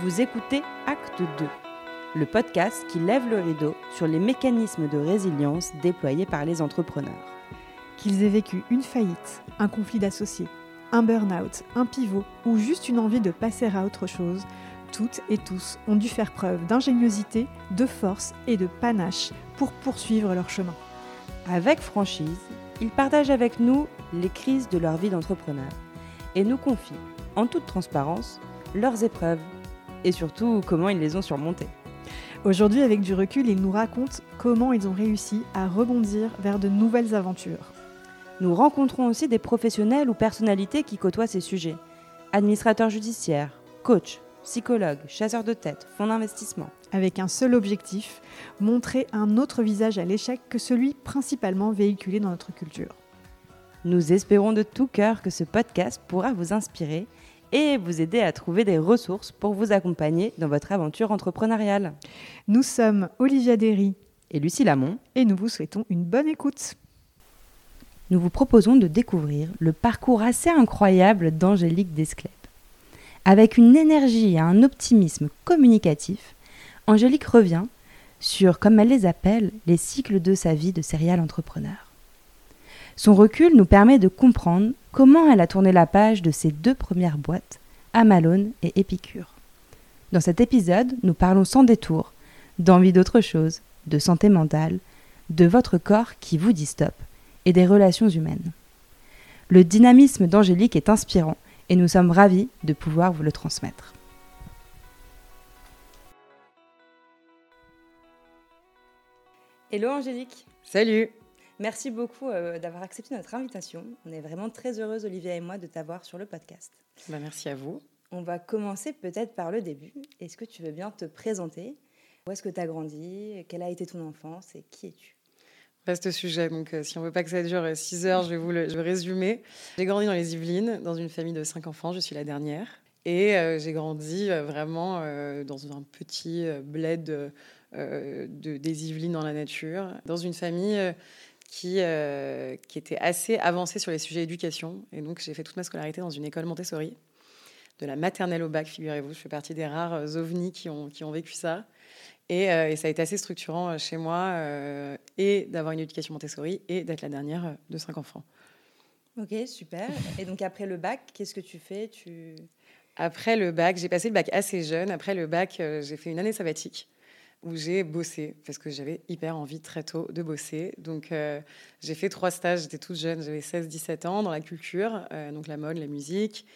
Vous écoutez Acte 2, le podcast qui lève le rideau sur les mécanismes de résilience déployés par les entrepreneurs. Qu'ils aient vécu une faillite, un conflit d'associés, un burn-out, un pivot ou juste une envie de passer à autre chose, toutes et tous ont dû faire preuve d'ingéniosité, de force et de panache pour poursuivre leur chemin. Avec franchise, ils partagent avec nous les crises de leur vie d'entrepreneur et nous confient, en toute transparence, leurs épreuves et surtout comment ils les ont surmontées. Aujourd'hui, avec du recul, ils nous racontent comment ils ont réussi à rebondir vers de nouvelles aventures. Nous rencontrons aussi des professionnels ou personnalités qui côtoient ces sujets. Administrateurs judiciaires, coachs, psychologues, chasseurs de tête, fonds d'investissement. Avec un seul objectif, montrer un autre visage à l'échec que celui principalement véhiculé dans notre culture. Nous espérons de tout cœur que ce podcast pourra vous inspirer et vous aider à trouver des ressources pour vous accompagner dans votre aventure entrepreneuriale. Nous sommes Olivia Derry et Lucie Lamont et nous vous souhaitons une bonne écoute. Nous vous proposons de découvrir le parcours assez incroyable d'Angélique Desclèpes. Avec une énergie et un optimisme communicatif, Angélique revient sur, comme elle les appelle, les cycles de sa vie de serial entrepreneur. Son recul nous permet de comprendre comment elle a tourné la page de ses deux premières boîtes, Amalone et Épicure. Dans cet épisode, nous parlons sans détour d'envie d'autre chose, de santé mentale, de votre corps qui vous dit stop et des relations humaines. Le dynamisme d'Angélique est inspirant et nous sommes ravis de pouvoir vous le transmettre. Hello Angélique. Salut. Merci beaucoup euh, d'avoir accepté notre invitation. On est vraiment très heureuse, Olivia et moi, de t'avoir sur le podcast. Bah, merci à vous. On va commencer peut-être par le début. Est-ce que tu veux bien te présenter? Où est-ce que tu as grandi? Quelle a été ton enfance et qui es-tu? Vaste sujet, donc euh, si on veut pas que ça dure 6 heures, je vais vous le je vais résumer. J'ai grandi dans les Yvelines, dans une famille de 5 enfants, je suis la dernière. Et euh, j'ai grandi vraiment dans un petit bled de, des Yvelines dans la nature, dans une famille qui, euh, qui était assez avancée sur les sujets d'éducation. Et donc, j'ai fait toute ma scolarité dans une école Montessori, de la maternelle au bac, figurez-vous. Je fais partie des rares euh, ovnis qui ont, qui ont vécu ça. Et, euh, et, ça a été assez structurant chez moi, et d'avoir une éducation Montessori, et d'être la dernière de cinq enfants. Ok, super. Et donc, après le bac, qu'est-ce que tu fais? Tu... Après le bac, j'ai passé le bac assez jeune. Après le bac, j'ai fait une année sabbatique où j'ai bossé parce que j'avais hyper envie très tôt de bosser. Donc euh, j'ai fait trois stages, j'étais toute jeune, j'avais 16-17 ans dans la culture, euh, donc la mode, la musique.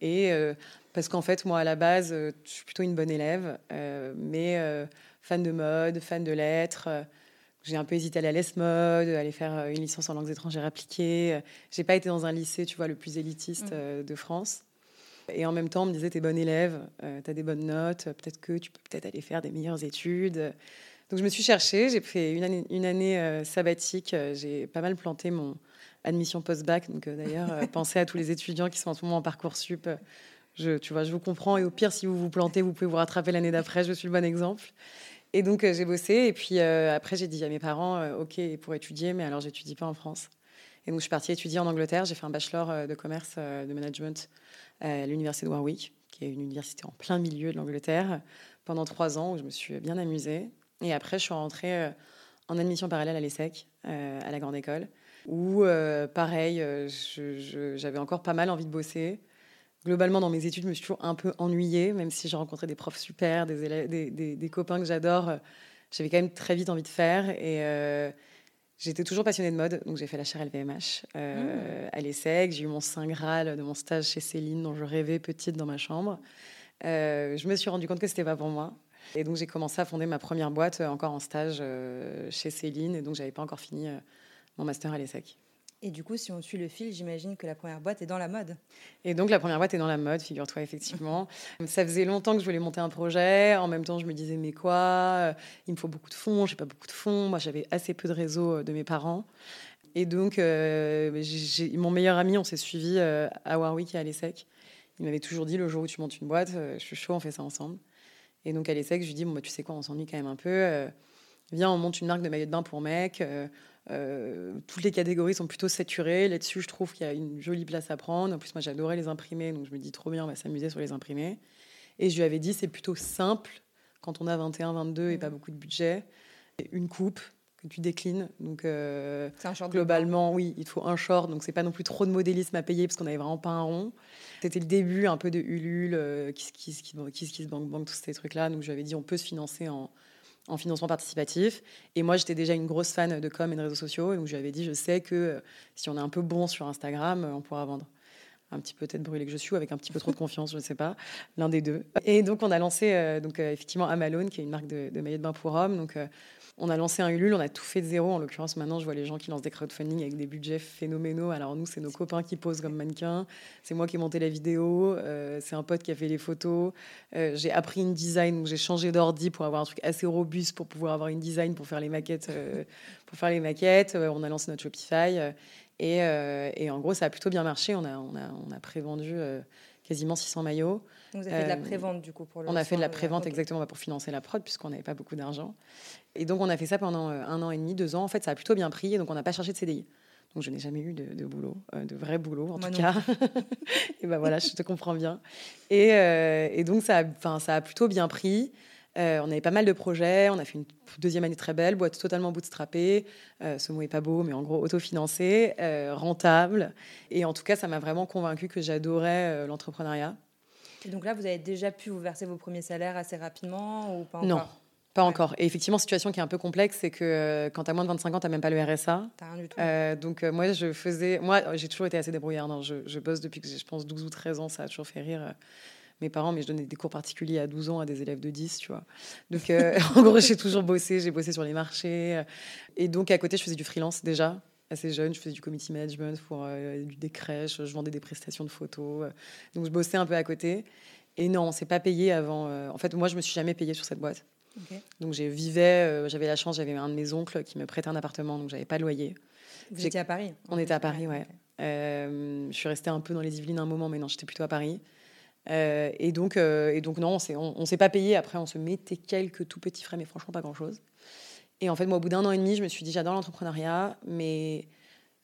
Et euh, parce qu'en fait, moi à la base, je suis plutôt une bonne élève, mais fan de mode, fan de lettres. j'ai un peu hésité à aller à l'ESMOD, aller faire une licence en langues étrangères appliquées. J'ai pas été dans un lycée, tu vois, le plus élitiste mmh. de France. Et en même temps, on me disait, t'es bonne élève, euh, t'as des bonnes notes, peut-être que tu peux peut-être aller faire des meilleures études. Donc je me suis cherchée, j'ai fait une année, une année euh, sabbatique, euh, j'ai pas mal planté mon admission post-bac. Donc d'ailleurs, pensez à tous les étudiants qui sont en ce moment en Parcoursup. Je, tu vois, je vous comprends. Et au pire, si vous vous plantez, vous pouvez vous rattraper l'année d'après. Je suis le bon exemple. Et donc, j'ai bossé. Et puis, après, j'ai dit à mes parents, OK, pour étudier, mais alors, j'étudie pas en France. Et donc, je suis partie étudier en Angleterre. J'ai fait un bachelor de commerce, de management à l'université de Warwick, qui est une université en plein milieu de l'Angleterre, pendant trois ans où je me suis bien amusée. Et après, je suis rentrée euh, en admission parallèle à l'ESSEC, euh, à la grande école, où, euh, pareil, j'avais encore pas mal envie de bosser. Globalement, dans mes études, je me suis toujours un peu ennuyée, même si j'ai rencontré des profs super, des, copains que j'adore. J'avais quand même très vite envie de faire. Et J'étais toujours passionnée de mode, donc j'ai fait la chaire LVMH euh, à l'ESSEC. J'ai eu mon Saint Graal de mon stage chez Céline, dont je rêvais petite dans ma chambre. Euh, je me suis rendu compte que c'était pas pour moi. Et donc j'ai commencé à fonder ma première boîte euh, encore en stage chez Céline. Et donc j'avais pas encore fini mon master à l'ESSEC. Et du coup, si on suit le fil, j'imagine que la première boîte est dans la mode. Et donc, la première boîte est dans la mode, figure-toi, effectivement. ça faisait longtemps que je voulais monter un projet. En même temps, je me disais, mais quoi euh, Il me faut beaucoup de fonds, j'ai pas beaucoup de fonds. Moi, j'avais assez peu de réseau euh, de mes parents. Et donc, euh, mon meilleur ami, on s'est suivi à Warwick et à l'ESSEC. Il m'avait toujours dit, le jour où tu montes une boîte, je suis chaud, on fait ça ensemble. Et donc, à l'ESSEC, je lui dis, bon, bah, tu sais quoi, on s'ennuie quand même un peu. viens, on monte une marque de maillot de bain pour mecs. Euh, toutes les catégories sont plutôt saturées. Là-dessus, je trouve qu'il y a une jolie place à prendre. En plus, moi, j'adorais les imprimés, donc je me dis trop bien, on va s'amuser sur les imprimés. Et je lui avais dit, c'est plutôt simple quand on a 21, 22 et pas beaucoup de budget. Une coupe que tu déclines. Donc, euh, un short globalement, oui, il faut un short. Donc, c'est pas non plus trop de modélisme à payer parce qu'on avait vraiment pas un rond. C'était le début un peu de Ulule, Kiss Kiss, Kiss Kiss, Bank Bank, tous ces trucs-là. Donc, je lui avais dit, on peut se financer en, en financement participatif. Et moi, j'étais déjà une grosse fan de com et de réseaux sociaux. Et donc, je lui avais dit, je sais que euh, si on est un peu bon sur Instagram, on pourra vendre un petit peu tête brûlée que je suis, avec un petit peu trop de confiance, je ne sais pas, l'un des deux. Et donc on a lancé euh, donc euh, effectivement Amalone, qui est une marque de, de de bain pour hommes. Donc euh, on a lancé un Ulule, on a tout fait de zéro. En l'occurrence, maintenant, je vois les gens qui lancent des crowdfunding avec des budgets phénoménaux. Alors nous, c'est nos copains qui posent comme mannequins. C'est moi qui ai monté la vidéo. c'est un pote qui a fait les photos. j'ai appris une design, j'ai changé d'ordi pour avoir un truc assez robuste pour pouvoir avoir une design pour faire les maquettes. pour faire les maquettes, on a lancé notre Shopify. Euh, et, en gros, ça a plutôt bien marché. On a, on a, on a prévendu euh, quasiment 600 maillots. Donc vous avez fait de la euh, prévente du coup pour le On a fait de la prévente exactement bah, pour financer la prod puisqu'on n'avait pas beaucoup d'argent. Et donc on a fait ça pendant un an et demi, deux ans. En fait, ça a plutôt bien pris. Et donc on n'a pas cherché de CDI. Donc je n'ai jamais eu de, boulot, de vrai boulot en tout cas. et ben voilà, je te comprends bien. Et, et donc ça a plutôt bien pris. Euh, on avait pas mal de projets. On a fait une deuxième année très belle, boîte totalement bootstrappée. Euh, ce mot est pas beau, mais en gros autofinancé, euh, rentable. Et en tout cas, ça m'a vraiment convaincu que j'adorais l'entrepreneuriat. Et donc là, vous avez déjà pu vous verser vos premiers salaires assez rapidement ou pas encore? Non. Pas encore. Et effectivement, situation qui est un peu complexe, c'est que quand tu as moins de 25 ans, tu n'as même pas le RSA. rien du tout. donc moi, je faisais... Moi, j'ai toujours été assez débrouillarde. Hein. Je, je, bosse depuis que j'ai, je pense, 12 ou 13 ans. Ça a toujours fait rire mes parents, mais je donnais des cours particuliers à 12 ans à des élèves de 10, tu vois. Donc, euh, en gros, j'ai toujours bossé, j'ai bossé sur les marchés. Et donc, à côté, je faisais du freelance déjà, assez jeune. Je faisais du community management pour euh, des crèches, je vendais des prestations de photos. Donc, je bossais un peu à côté. Et non, on s'est pas payé avant. Euh, en fait, moi, je me suis jamais payée sur cette boîte. Donc, j'ai vivais, j'avais la chance, j'avais un de mes oncles qui me prêtait un appartement, donc j'avais pas de loyer. Vous étiez à Paris On était à Paris, ouais. je suis restée un peu dans les Yvelines un moment, mais non, j'étais plutôt à Paris. Euh, et, donc, euh, et donc, non, on ne s'est pas payé. Après, on se mettait quelques tout petits frais, mais franchement, pas grand-chose. Et en fait, moi, au bout d'un an et demi, je me suis dit, j'adore l'entrepreneuriat, mais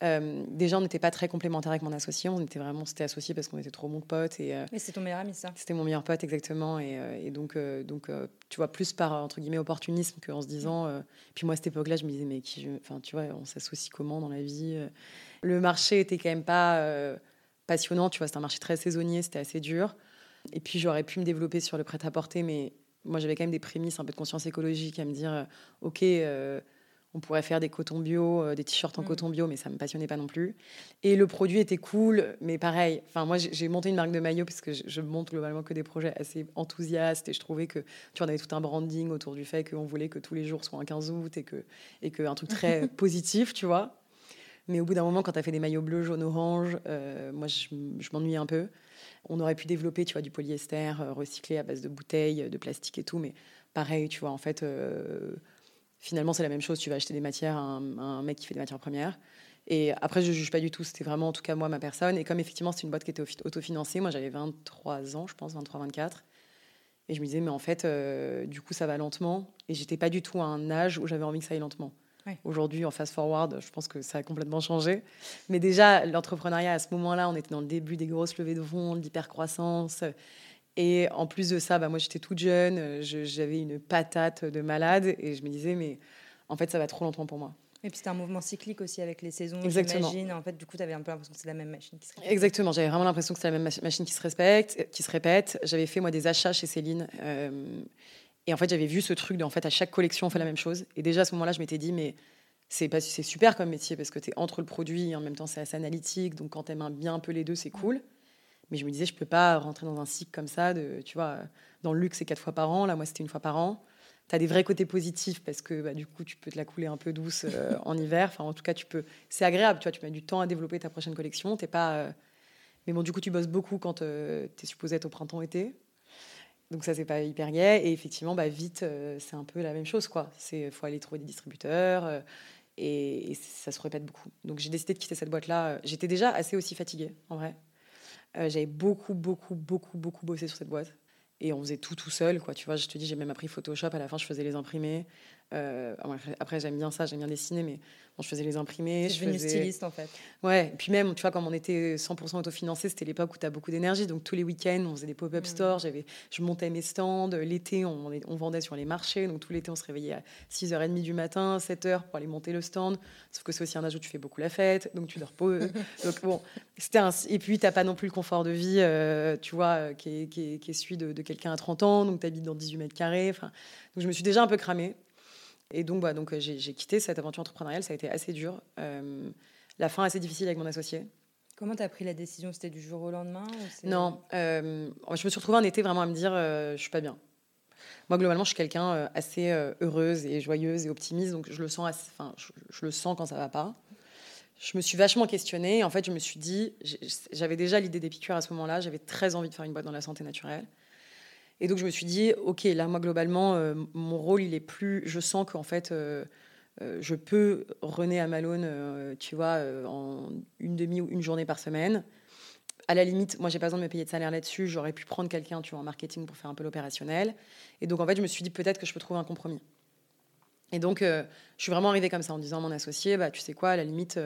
euh, déjà, on n'était pas très complémentaires avec mon associé. On était vraiment, c'était associé parce qu'on était trop bons potes. Et, mais c'est ton meilleur ami, ça C'était mon meilleur pote, exactement. Et, et donc, donc tu vois, plus par, entre guillemets, opportunisme qu'en se disant... puis moi, à cette époque-là, je me disais, mais qui... Enfin, tu vois, on s'associe comment dans la vie Le marché était quand même pas passionnant, tu vois, c'était un marché très saisonnier, c'était assez dur. Et puis j'aurais pu me développer sur le prêt-à-porter, mais moi j'avais quand même des prémices, un peu de conscience écologique à me dire, euh, ok, euh, on pourrait faire des cotons bio, euh, des t-shirts en mm. coton bio, mais ça me passionnait pas non plus. Et le produit était cool, mais pareil. Enfin, moi, j'ai monté une marque de maillot parce que je, monte globalement que des projets assez enthousiastes et je trouvais que tu en avais tout un branding autour du fait qu'on voulait que tous les jours soient un 15 août et que et que un truc très positif, tu vois. Mais au bout d'un moment, quand tu as fait des maillots bleus, jaunes, orange, moi, je, je m'ennuyais un peu. On aurait pu développer, tu vois, du polyester euh, recyclé à base de bouteilles, de plastique et tout, mais pareil, tu vois, en fait, euh, finalement, c'est la même chose. Tu vas acheter des matières à un, mec qui fait des matières premières. Et après, je ne juge pas du tout. C'était vraiment, en tout cas, moi, ma personne. Et comme effectivement, c'est une boîte qui était autofinancée, moi, j'avais 23 ans, je pense, 23, 24. Et je me disais, mais en fait, euh, du coup, ça va lentement. Et j'étais pas du tout à un âge où j'avais envie que ça aille lentement. Aujourd'hui, en fast-forward, je pense que ça a complètement changé. Mais déjà, l'entrepreneuriat, à ce moment-là, on était dans le début des grosses levées de fonds, l'hypercroissance. Et en plus de ça, bah, moi, j'étais toute jeune, j'avais une patate de malade. Et je me disais, mais en fait, ça va trop longtemps pour moi. Et puis c'était un mouvement cyclique aussi avec les saisons, j'imagine. En fait, du coup, tu avais un peu l'impression que c'est la même machine qui se répète. Exactement, j'avais vraiment l'impression que c'est la même machine qui se, respecte, qui se répète. J'avais fait, moi, des achats chez Céline. Euh, et en fait, j'avais vu ce truc de, en fait, à chaque collection, on fait la même chose. Et déjà, à ce moment-là, je m'étais dit, mais c'est pas c'est super comme métier parce que tu es entre le produit et en même temps c'est assez analytique. Donc quand tu aimes bien un peu les deux c'est cool. Mais je me disais je peux pas rentrer dans un cycle comme ça de tu vois dans le luxe c'est quatre fois par an. Là moi c'était une fois par an. Tu as des vrais côtés positifs parce que bah, du coup tu peux te la couler un peu douce euh, en hiver. Enfin en tout cas tu peux c'est agréable tu vois tu mets du temps à développer ta prochaine collection. T'es pas euh, mais bon du coup tu bosses beaucoup quand euh, tu es supposé être au printemps été donc ça, c'est pas hyper gai. Et effectivement, bah, vite, euh, c'est un peu la même chose. quoi. C'est faut aller trouver des distributeurs. Euh, et, ça se répète beaucoup. Donc j'ai décidé de quitter cette boîte-là. J'étais déjà assez aussi fatiguée, en vrai. Euh, j'avais beaucoup, beaucoup, beaucoup, beaucoup bossé sur cette boîte. Et on faisait tout tout seul, quoi. Tu vois, je te dis, j'ai même appris Photoshop. À la fin, je faisais les imprimés. Après, j'aime bien ça, j'aime bien dessiner, mais je faisais les imprimés. Je suis faisais... styliste en fait. Ouais, et puis même, tu vois, comme on était 100% autofinancé, c'était l'époque où tu as beaucoup d'énergie. Donc tous les week-ends, on faisait des pop-up mmh. stores, j'avais, je montais mes stands. L'été, on, on, vendait sur les marchés. Donc tout l'été, on se réveillait à 6h30 du matin, 7h pour aller monter le stand. Sauf que c'est aussi un où tu fais beaucoup la fête, donc tu dors pas. donc bon, c'était un... Et puis, tu n'as pas non plus le confort de vie, euh, tu vois, euh, qui est, qui est, qui est celui de, de quelqu'un à 30 ans. Donc tu habites dans 18 mètres carrés. Enfin, donc je me suis déjà un peu cramée. Et donc, bah, donc euh, j'ai quitté cette aventure entrepreneuriale. Ça a été assez dur. Euh, la fin assez difficile avec mon associé. Comment tu as pris la décision? C'était du jour au lendemain Non. Euh, je me suis retrouvée un été vraiment à me dire je suis pas bien. Moi, globalement, je suis quelqu'un assez heureuse et joyeuse et optimiste. Donc, je le sens, enfin, je, le sens quand ça va pas. Je me suis vachement questionnée. En fait, je me suis dit, j'avais déjà l'idée d'épicure à ce moment-là. J'avais très envie de faire une boîte dans la santé naturelle. Et donc je me suis dit, ok, là moi globalement, euh, mon rôle il est plus, je sens qu'en fait, euh, euh, je peux René à Malone, tu vois, en une demi ou une journée par semaine. À la limite, moi j'ai pas besoin de me payer de salaire là-dessus. J'aurais pu prendre quelqu'un, tu vois, en marketing pour faire un peu l'opérationnel. Et donc en fait, je me suis dit peut-être que je peux trouver un compromis. Et donc je suis vraiment arrivée comme ça en disant à mon associé, bah tu sais quoi, à la limite,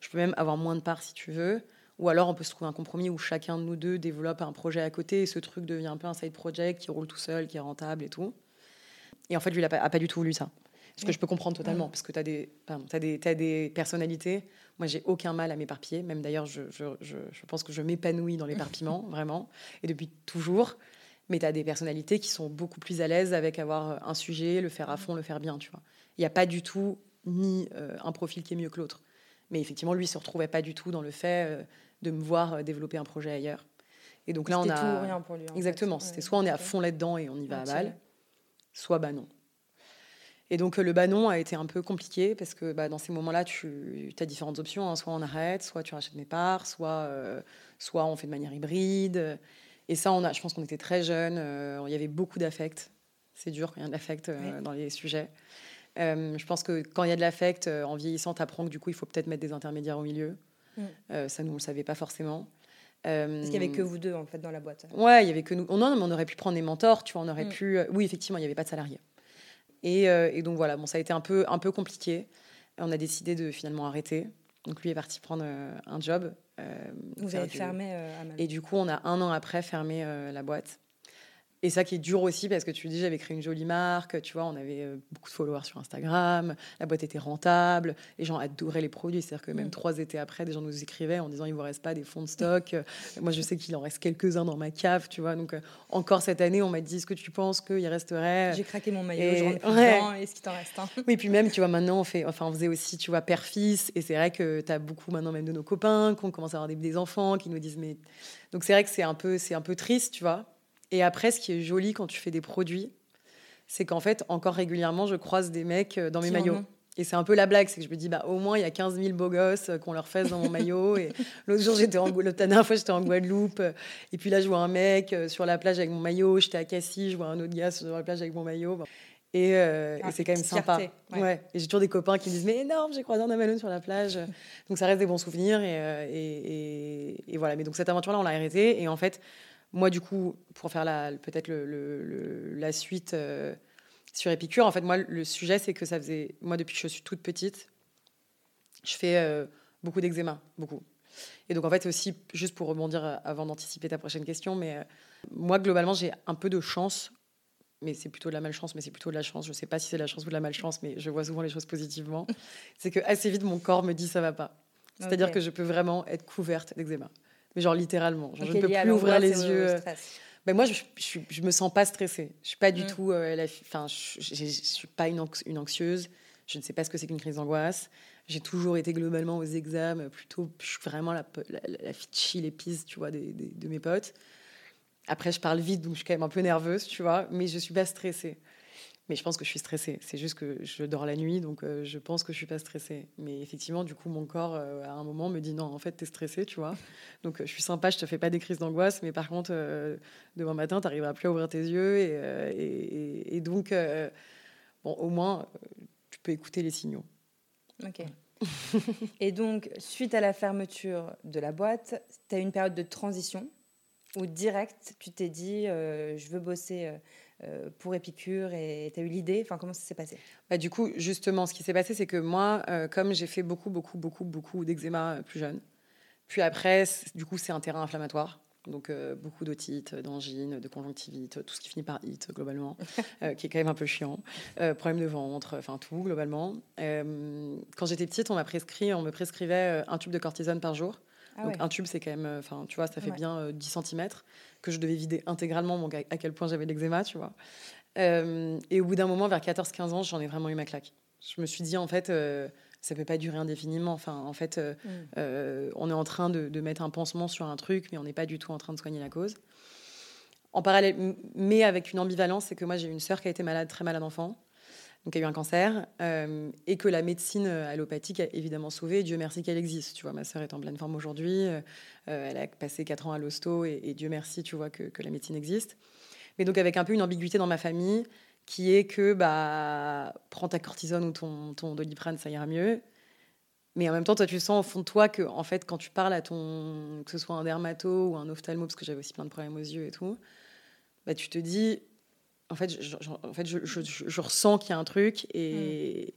je peux même avoir moins de parts si tu veux. Ou alors on peut se trouver un compromis où chacun de nous deux développe un projet à côté et ce truc devient un peu un side project qui roule tout seul, qui est rentable et tout. Et en fait, lui, il n'a pas, du tout voulu ça. Ce que je peux comprendre totalement, parce que tu as, des, as, des, as des personnalités. Moi, j'ai aucun mal à m'éparpiller. Même d'ailleurs, je, je, je, je, pense que je m'épanouis dans l'éparpillement, vraiment, et depuis toujours. Mais tu as des personnalités qui sont beaucoup plus à l'aise avec avoir un sujet, le faire à fond, le faire bien, tu vois. Il n'y a pas du tout ni euh, un profil qui est mieux que l'autre. Mais effectivement, lui, il se retrouvait pas du tout dans le fait euh, de me voir euh, développer un projet ailleurs. Et donc là, on a. tout rien pour lui. Exactement. C'était soit on est à fond là-dedans et on y va à balle, soit bah non. Et donc le bah non a été un peu compliqué parce que bah, dans ces moments-là, tu as différentes options. Hein. Soit on arrête, soit tu rachètes mes parts, soit, euh, soit on fait de manière hybride. Et ça, on a, je pense qu'on était très jeunes. il y avait beaucoup d'affect. C'est dur quand il y a de l'affect dans les sujets. Euh, je pense que quand il y a de l'affect, euh, en vieillissant, tu apprends que du coup, il faut peut-être mettre des intermédiaires au milieu. Mm. Euh, ça, nous, on ne le savait pas forcément. Parce qu'il n'y avait que vous deux, en fait, dans la boîte. Ouais, il y avait que nous. Non, mais on aurait pu prendre des mentors, tu vois, on aurait mm. pu... Oui, effectivement, il n'y avait pas de salariés. Et, et, donc, voilà, bon, ça a été un peu, un peu compliqué. On a décidé de finalement arrêter. Donc, lui est parti prendre un job. vous avez fermé Et du coup, on a un an après fermé la boîte. Et ça qui est dur aussi parce que tu dis j'avais créé une jolie marque, tu vois, on avait euh, beaucoup de followers sur Instagram, la boîte était rentable, les gens adoraient les produits, c'est-à-dire que même mm. trois étés après, des gens nous écrivaient en disant il vous reste pas des fonds de stock. Moi je sais qu'il en reste quelques-uns dans ma cave, tu vois. Donc euh, encore cette année, on m'a dit ce que tu penses qu'il resterait. J'ai craqué mon maillot, et... je rentre dedans, est-ce qu'il t'en reste un Oui, puis même tu vois maintenant on fait, enfin on faisait aussi tu vois père-fils et c'est vrai que tu as beaucoup maintenant même de nos copains qui ont commencé à avoir des, des enfants qui nous disent mais donc c'est vrai que c'est un peu c'est un peu triste, tu vois et après, ce qui est joli quand tu fais des produits, c'est qu'en fait, encore régulièrement, je croise des mecs euh, dans mes maillots. Et c'est un peu la blague, c'est que je me dis, bah, au moins, il y a 15 000 beaux gosses euh, qu'on leur fasse dans mon maillot. Et l'autre jour, j'étais en la dernière fois, j'étais en Guadeloupe. Et puis là, je vois un mec euh, sur la plage avec mon maillot. J'étais à Cassis, je vois un autre gars sur la plage avec mon maillot. Et, ah, c'est quand même sympa. ouais. Et j'ai toujours des copains qui me disent, mais énorme, j'ai croisé un amalone sur la plage. donc ça reste des bons souvenirs. Et, et, et voilà. Mais donc cette aventure-là, on l'a arrêtée. Et en fait, moi, du coup, pour faire peut-être le, la suite euh, sur Épicure, en fait, moi, le sujet, c'est que ça faisait. Moi, depuis que je suis toute petite, je fais euh, beaucoup d'eczéma, beaucoup. Et donc, en fait, aussi, juste pour rebondir euh, avant d'anticiper ta prochaine question, mais moi, globalement, j'ai un peu de chance, mais c'est plutôt de la malchance, mais c'est plutôt de la chance. Je ne sais pas si c'est de la chance ou de la malchance, mais je vois souvent les choses positivement. c'est que assez vite, mon corps me dit ça va pas. C'est-à-dire que je peux vraiment être couverte d'eczéma mais genre littéralement. je ne peux plus ouvrir les yeux. Ben moi, je, je, je, me sens pas stressée. Je suis pas du mm. tout. Euh, je, je, suis pas une, une, anxieuse. Je ne sais pas ce que c'est qu'une crise d'angoisse. J'ai toujours été globalement aux examens plutôt. Je suis vraiment la, la, la fille chill épice, tu vois, des, de mes potes. Après, je parle vite, donc je suis quand même un peu nerveuse, tu vois, mais je suis pas stressée. Mais je pense que je suis stressée. C'est juste que je dors la nuit, donc euh, je pense que je suis pas stressée. Mais effectivement, du coup, mon corps, euh, à un moment, me dit non, en fait, tu es stressée, tu vois. Donc euh, je suis sympa, je te fais pas des crises d'angoisse, mais par contre, demain matin, tu n'arriveras plus à ouvrir tes yeux. Et, donc, bon, au moins, tu peux écouter les signaux. Ok. et donc, suite à la fermeture de la boîte, tu as une période de transition où direct, tu t'es dit, je veux bosser pour Épicure et tu as eu l'idée Enfin, comment ça s'est passé? Bah, Du coup, justement, ce qui s'est passé, c'est que moi, comme j'ai fait beaucoup, beaucoup, beaucoup, beaucoup d'eczéma plus jeune, puis après, du coup, c'est un terrain inflammatoire. Donc euh, beaucoup d'otite, d'angine, de conjonctivite, tout ce qui finit par it globalement, euh, qui est quand même un peu chiant. Euh, problème de ventre, enfin tout globalement. quand j'étais petite, on m'a prescrit, on me prescrivait un tube de cortisone par jour. Ah donc un tube, c'est quand même, enfin tu vois, ça fait bien 10 cm que je devais vider intégralement. Donc à quel point j'avais l'eczéma, tu vois. et au bout d'un moment, vers 14-15 ans, j'en ai vraiment eu ma claque. Je me suis dit en fait ça peut pas durer indéfiniment. Enfin, en fait, euh, mm. euh, on est en train de, mettre un pansement sur un truc, mais on n'est pas du tout en train de soigner la cause. En parallèle, mais avec une ambivalence, c'est que moi j'ai une sœur qui a été malade, très malade enfant, donc a eu un cancer, euh, et que la médecine allopathique a évidemment sauvé. Dieu merci qu'elle existe. Tu vois, ma sœur est en pleine forme aujourd'hui. elle a passé quatre ans à l'hosto, et, Dieu merci, tu vois, que, que la médecine existe. Mais donc avec un peu une ambiguïté dans ma famille qui est que bah, prends ta cortisone ou ton, ton doliprane, ça ira mieux. Mais en même temps, toi, tu sens au fond de toi que, en fait, quand tu parles à ton, que ce soit un dermato ou un ophtalmo, parce que j'avais aussi plein de problèmes aux yeux et tout, bah, tu te dis, en fait, je, en fait, je, je, ressens qu'il y a un truc et,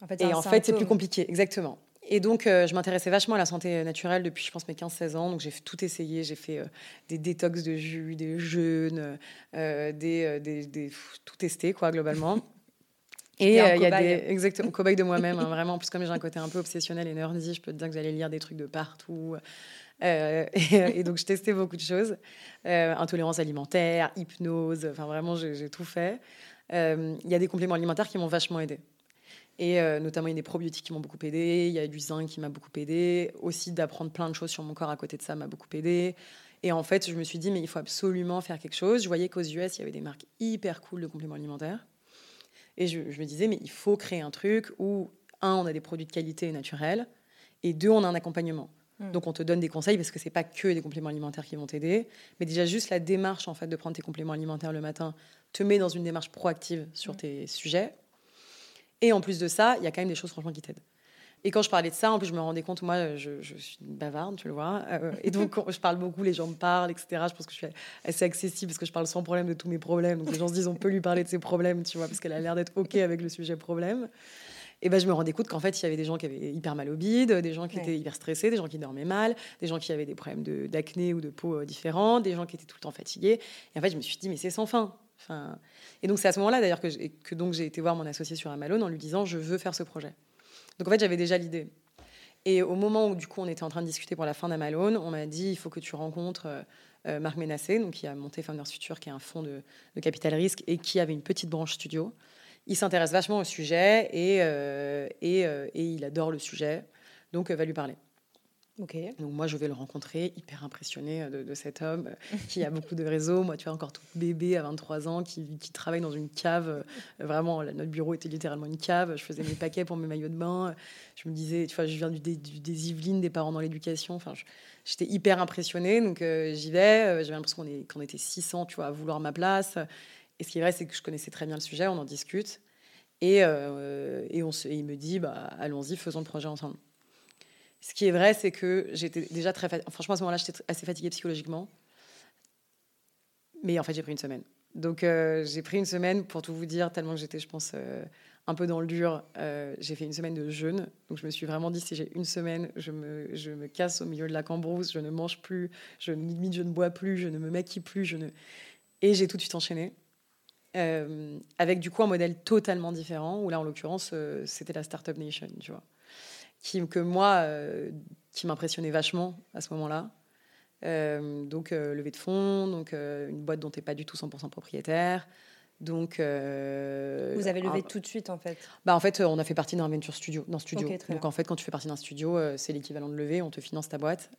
hmm. en fait, et en fait, c'est plus compliqué, exactement. Et donc, euh, je m'intéressais vachement à la santé naturelle depuis, je pense, mes 15-16 ans. Donc, j'ai tout essayé. J'ai fait euh, des détox de jus, des jeûnes, euh, des, des, des, tout testé, quoi, globalement. Et il y a des exactement cobaye de moi-même, hein, vraiment. En plus, comme j'ai un côté un peu obsessionnel et nerdy, je peux te dire que j'allais lire des trucs de partout. Et, et, donc, je testais beaucoup de choses intolérance alimentaire, hypnose. Enfin, vraiment, j'ai tout fait. Il y a des compléments alimentaires qui m'ont vachement aidé. Et euh, notamment, il y a des probiotiques qui m'ont beaucoup aidé. Il y a du zinc qui m'a beaucoup aidé. Aussi, d'apprendre plein de choses sur mon corps à côté de ça m'a beaucoup aidé. Et en fait, je me suis dit, mais il faut absolument faire quelque chose. Je voyais qu'aux US, il y avait des marques hyper cool de compléments alimentaires. Et je, me disais, mais il faut créer un truc où, un, on a des produits de qualité naturels, et deux, on a un accompagnement. Hmm. Donc, on te donne des conseils parce que c'est pas que des compléments alimentaires qui vont t'aider, mais déjà juste la démarche en fait de prendre tes compléments alimentaires le matin te met dans une démarche proactive sur hmm. tes sujets et en plus de ça, il y a quand même des choses franchement qui t'aident. Et quand je parlais de ça, en plus, je me rendais compte, moi, je, suis bavarde, tu le vois. Euh, et donc, je parle beaucoup, les gens me parlent, etc. Je pense que je suis assez accessible parce que je parle sans problème de tous mes problèmes. Donc, les gens se disent, on peut lui parler de ses problèmes, tu vois, parce qu'elle a l'air d'être OK avec le sujet problème. Et ben, je me rendais compte qu'en fait, il y avait des gens qui avaient hyper mal au bide, des gens qui étaient hyper stressés, des gens qui dormaient mal, des gens qui avaient des problèmes d'acné ou de peau euh, différents, des gens qui étaient tout le temps fatigués. Et en fait, je me suis dit, mais c'est sans fin. Enfin, et donc c'est à ce moment-là d'ailleurs que, que donc j'ai été voir mon associé sur Amalone en lui disant je veux faire ce projet. Donc en fait j'avais déjà l'idée. Et au moment où du coup on était en train de discuter pour la fin d'Amalone, on m'a dit il faut que tu rencontres euh, euh, Marc Ménassé, donc qui a monté Founders Future, qui est un fonds de, capital risque et qui avait une petite branche studio. Il s'intéresse vachement au sujet et, euh, et, et, il adore le sujet, donc va lui parler. Donc moi, je vais le rencontrer, hyper impressionné de, cet homme euh, qui a beaucoup de réseaux. Moi, tu vois, encore tout bébé à 23 ans, qui, travaille dans une cave. Euh, vraiment, notre bureau était littéralement une cave. Je faisais mes paquets pour mes maillots de bain. Je me disais, tu vois, je viens du, des Yvelines, des parents dans l'éducation. Enfin, j'étais hyper impressionnée. Donc euh, j'y vais. J'avais l'impression qu'on était 600, tu vois, à vouloir ma place. Et ce qui est vrai, c'est que je connaissais très bien le sujet. On en discute. Et, se, et il me dit, bah, allons-y, faisons le projet ensemble. Ce qui est vrai, c'est que j'étais déjà très. Franchement, à ce moment-là, j'étais assez fatiguée psychologiquement. Mais en fait, j'ai pris une semaine. Donc, euh, j'ai pris une semaine pour tout vous dire, tellement que j'étais, je pense, euh, un peu dans le dur. Euh, j'ai fait une semaine de jeûne. Donc, je me suis vraiment dit, si j'ai une semaine, je me, je me casse au milieu de la cambrousse, je ne mange plus, je, limite, je ne bois plus, je ne me maquille plus. Je ne... Et j'ai tout de suite enchaîné. Avec du coup un modèle totalement différent, où là, en l'occurrence, c'était la Startup Nation, tu vois qui, que moi, euh, qui m'impressionnait vachement à ce moment-là. Euh, donc, euh, levée de fonds, donc une boîte dont tu n'es pas du tout 100% propriétaire. Donc, Vous avez levé tout de suite en fait bah, En fait, on a fait partie d'un venture studio. D'un studio. donc en fait, quand tu fais partie d'un studio, c'est l'équivalent de lever, on te finance ta boîte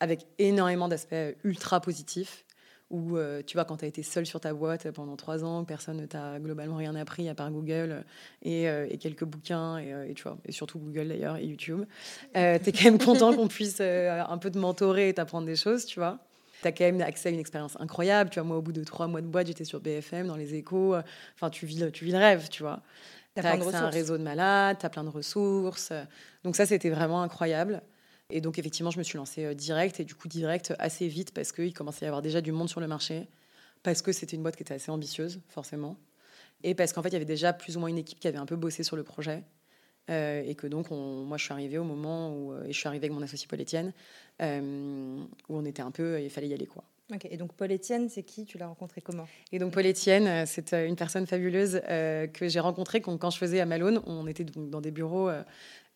avec énormément d'aspects ultra positifs où euh, tu vois, quand tu as été seul sur ta boîte pendant trois ans, personne ne t'a globalement rien appris à part Google et, euh, quelques bouquins, et, euh, et, tu vois, et surtout Google d'ailleurs et YouTube. tu es quand même content qu'on puisse un peu te mentorer et t'apprendre des choses, tu vois. Tu as quand même accès à une expérience incroyable. Tu vois, moi, au bout de trois mois de boîte, j'étais sur BFM, dans les échos. Enfin, tu vis, tu vis le rêve, tu vois. Tu as, accès à un réseau de malades, tu as plein de ressources. Donc ça, c'était vraiment incroyable. Et donc, effectivement, je me suis lancée euh, direct, et du coup, direct assez vite, parce qu'il commençait à y avoir déjà du monde sur le marché. parce que c'était une boîte qui était assez ambitieuse, forcément. Et parce qu'en fait, il y avait déjà plus ou moins une équipe qui avait un peu bossé sur le projet. Euh, et que donc, moi, je suis arrivée au moment où, et je suis arrivée avec mon associé Paul Etienne, où on était un peu, il fallait y aller, quoi. Ok, et donc Paul Etienne, c'est qui? Tu l'as rencontré comment? Et donc Paul Etienne, c'est une personne fabuleuse que j'ai rencontrée quand, je faisais à Malone. On était donc dans des bureaux euh,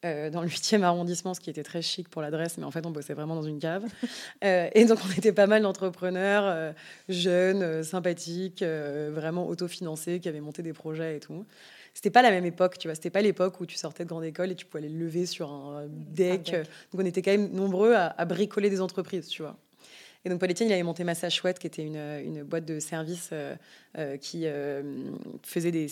dans le 8e arrondissement, ce qui était très chic pour l'adresse, mais en fait, on bossait vraiment dans une cave. Euh, et donc, on était pas mal d'entrepreneurs euh, jeunes, sympathiques, vraiment autofinancés, qui avaient monté des projets et tout. C'était pas la même époque, tu vois. C'était pas l'époque où tu sortais de grande école et tu pouvais aller lever sur un deck. Donc, on était quand même nombreux à, à bricoler des entreprises, tu vois. Et donc, Paul Etienne, il avait monté Massa Chouette, qui était une, une boîte de services euh, euh, qui euh, faisait des,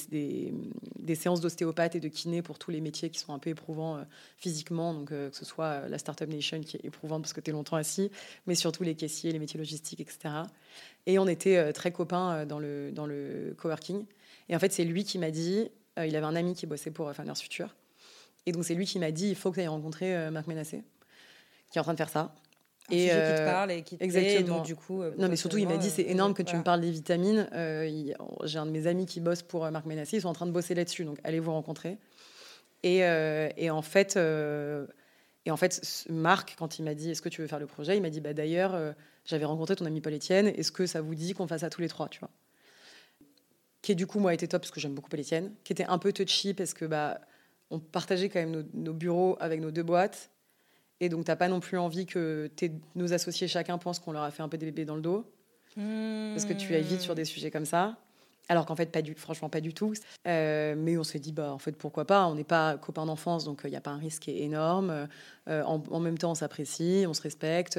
des, séances d'ostéopathe et de kiné pour tous les métiers qui sont un peu éprouvants physiquement. Donc, que ce soit la Startup Nation, qui est éprouvante parce que tu es longtemps assis, mais surtout les caissiers, les métiers logistiques, etc. Et on était très copains dans le, dans le coworking. Et en fait, c'est lui qui m'a dit il avait un ami qui bossait pour Founders Future. Et donc, c'est lui qui m'a dit il faut que tu ailles rencontrer Marc Ménassé, qui est en train de faire ça et qui te euh, parle et qui te exactement. donc, du coup, non, mais surtout, il m'a dit c'est euh, énorme que tu me parles des vitamines. Euh, j'ai un de mes amis qui bosse pour Marc Ménassy, ils sont en train de bosser là-dessus, donc allez vous rencontrer. Et, et en fait, et en fait, Marc, quand il m'a dit est-ce que tu veux faire le projet, il m'a dit bah d'ailleurs, j'avais rencontré ton ami Paul Etienne. Est-ce que ça vous dit qu'on fasse ça tous les trois, tu vois? Qui du coup moi été top parce que j'aime beaucoup Paul Etienne, qui était un peu touchy parce que bah on partageait quand même nos, nos bureaux avec nos deux boîtes et donc, tu n'as pas non plus envie que nos associés, chacun pense qu'on leur a fait un peu des bébés dans le dos. Parce que tu vite sur des sujets comme ça. Alors qu'en fait, pas du, franchement, pas du tout. Euh, mais on s'est dit, bah, en fait, pourquoi pas? On n'est pas copains d'enfance, donc il euh, n'y a pas un risque énorme. Euh, en, même temps, on s'apprécie, on se respecte.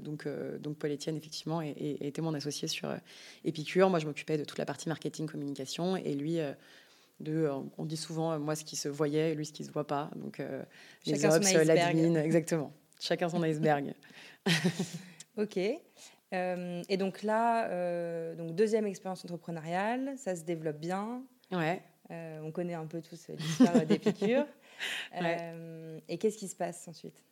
donc, donc, Paul Etienne, effectivement, était mon associé sur Épicure. Moi, je m'occupais de toute la partie marketing, communication. Et lui, de, euh, on dit souvent, euh, moi, ce qui se voyait, et lui, ce qui se voit pas. Donc, euh, les ops, l'admin, exactement. Chacun son iceberg. ok. et donc là, donc deuxième expérience entrepreneuriale, ça se développe bien. Ouais. on connaît un peu tous l'histoire des piqûres. et qu'est-ce qui se passe ensuite?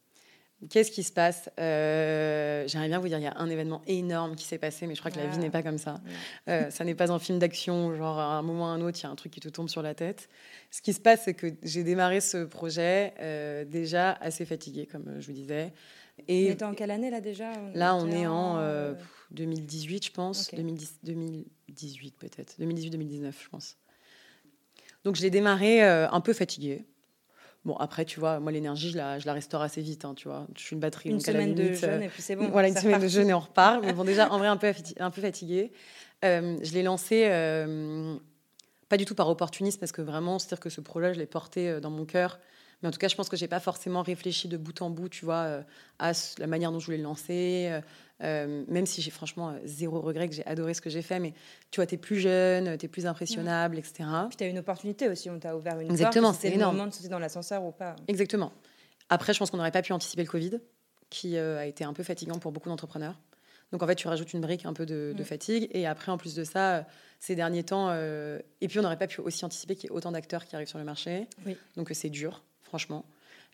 Qu'est-ce qui se passe? Euh, J'aimerais bien vous dire, il y a un événement énorme qui s'est passé, mais je crois que la vie n'est pas comme ça. Euh, ça n'est pas un film d'action, genre à un moment ou à un autre, il y a un truc qui te tombe sur la tête. Ce qui se passe, c'est que j'ai démarré ce projet euh, déjà assez fatigué, comme je vous disais. Et on en quelle année là déjà? Là, on est en 2018, je pense. 2010, 2018 peut-être. 2018-2019, je pense. Donc, je l'ai démarré un peu fatigué Bon, après, tu vois, moi, l'énergie, je la, je la restaure assez vite, hein, tu vois. Je suis une batterie. Une semaine de jeûne, et puis c'est bon. Voilà, une semaine de jeûne et on repart. Mais bon, déjà, en vrai, un peu, un peu fatiguée. Euh, je l'ai lancé, euh, pas du tout par opportunisme, parce que vraiment, c'est-à-dire que ce projet, je l'ai porté euh, dans mon cœur. Mais en tout cas, je pense que j'ai pas forcément réfléchi de bout en bout, tu vois, à la manière dont je voulais le lancer, euh, même si j'ai franchement euh, zéro regret, que j'ai adoré ce que j'ai fait, mais tu vois, tu es plus jeune, tu es plus impressionnable, etc. Puis tu as une opportunité aussi, on t'a ouvert une Exactement, c'est le moment de sauter dans l'ascenseur ou pas. Exactement. Après, je pense qu'on n'aurait pas pu anticiper le Covid, qui euh, a été un peu fatigant pour beaucoup d'entrepreneurs. Donc en fait, tu rajoutes une brique un peu de, mm. fatigue. Et après, en plus de ça, ces derniers temps, et puis on n'aurait pas pu aussi anticiper qu'il y ait autant d'acteurs qui arrivent sur le marché. Donc c'est dur, franchement.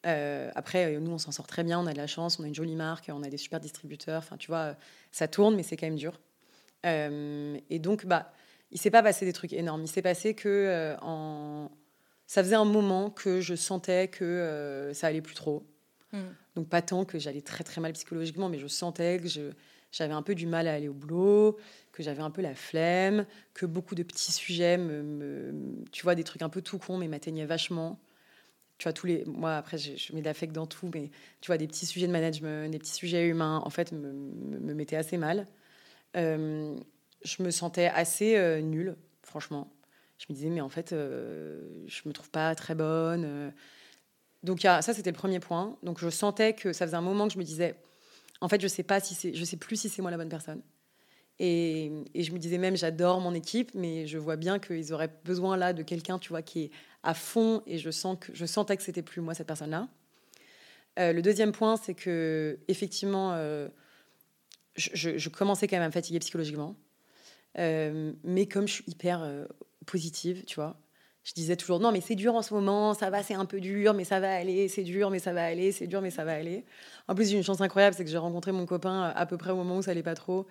Euh, après, euh, nous, on s'en sort très bien, on a de la chance, on a une jolie marque, on a des super distributeurs. Enfin, tu vois, ça tourne, mais c'est quand même dur. Euh, et donc, bah, il s'est pas passé des trucs énormes. Il s'est passé que en... ça faisait un moment que je sentais que ça allait plus trop. Hmm. Donc, pas tant que j'allais très très mal psychologiquement, mais je sentais que j'avais un peu du mal à aller au boulot, que j'avais un peu la flemme, que beaucoup de petits sujets, me, tu vois, des trucs un peu tout con, mais m'atteignaient vachement tu vois, tous les. Moi, après, je, mets de l'affect dans tout, mais tu vois, des petits sujets de management, des petits sujets humains, en fait, me, me, mettaient assez mal. Euh, je me sentais assez euh, nulle, franchement. Je me disais, mais en fait, euh, je me trouve pas très bonne. Donc, ça, c'était le premier point. Donc, je sentais que ça faisait un moment que je me disais, en fait, je sais pas si je sais plus si c'est moi la bonne personne. Et, et, je me disais même, j'adore mon équipe, mais je vois bien qu'ils auraient besoin là de quelqu'un, tu vois, qui est à fond et je, sens que, je sentais que c'était plus moi, cette personne-là. Euh, le deuxième point, c'est que effectivement, euh, je, commençais quand même à me fatiguer psychologiquement. Euh, mais comme je suis hyper positive, tu vois, je disais toujours non, mais c'est dur en ce moment, ça va, c'est un peu dur, mais ça va aller, c'est dur, mais ça va aller, c'est dur, mais ça va aller. En plus, j'ai une chance incroyable, c'est que j'ai rencontré mon copain à peu près au moment où ça allait pas trop.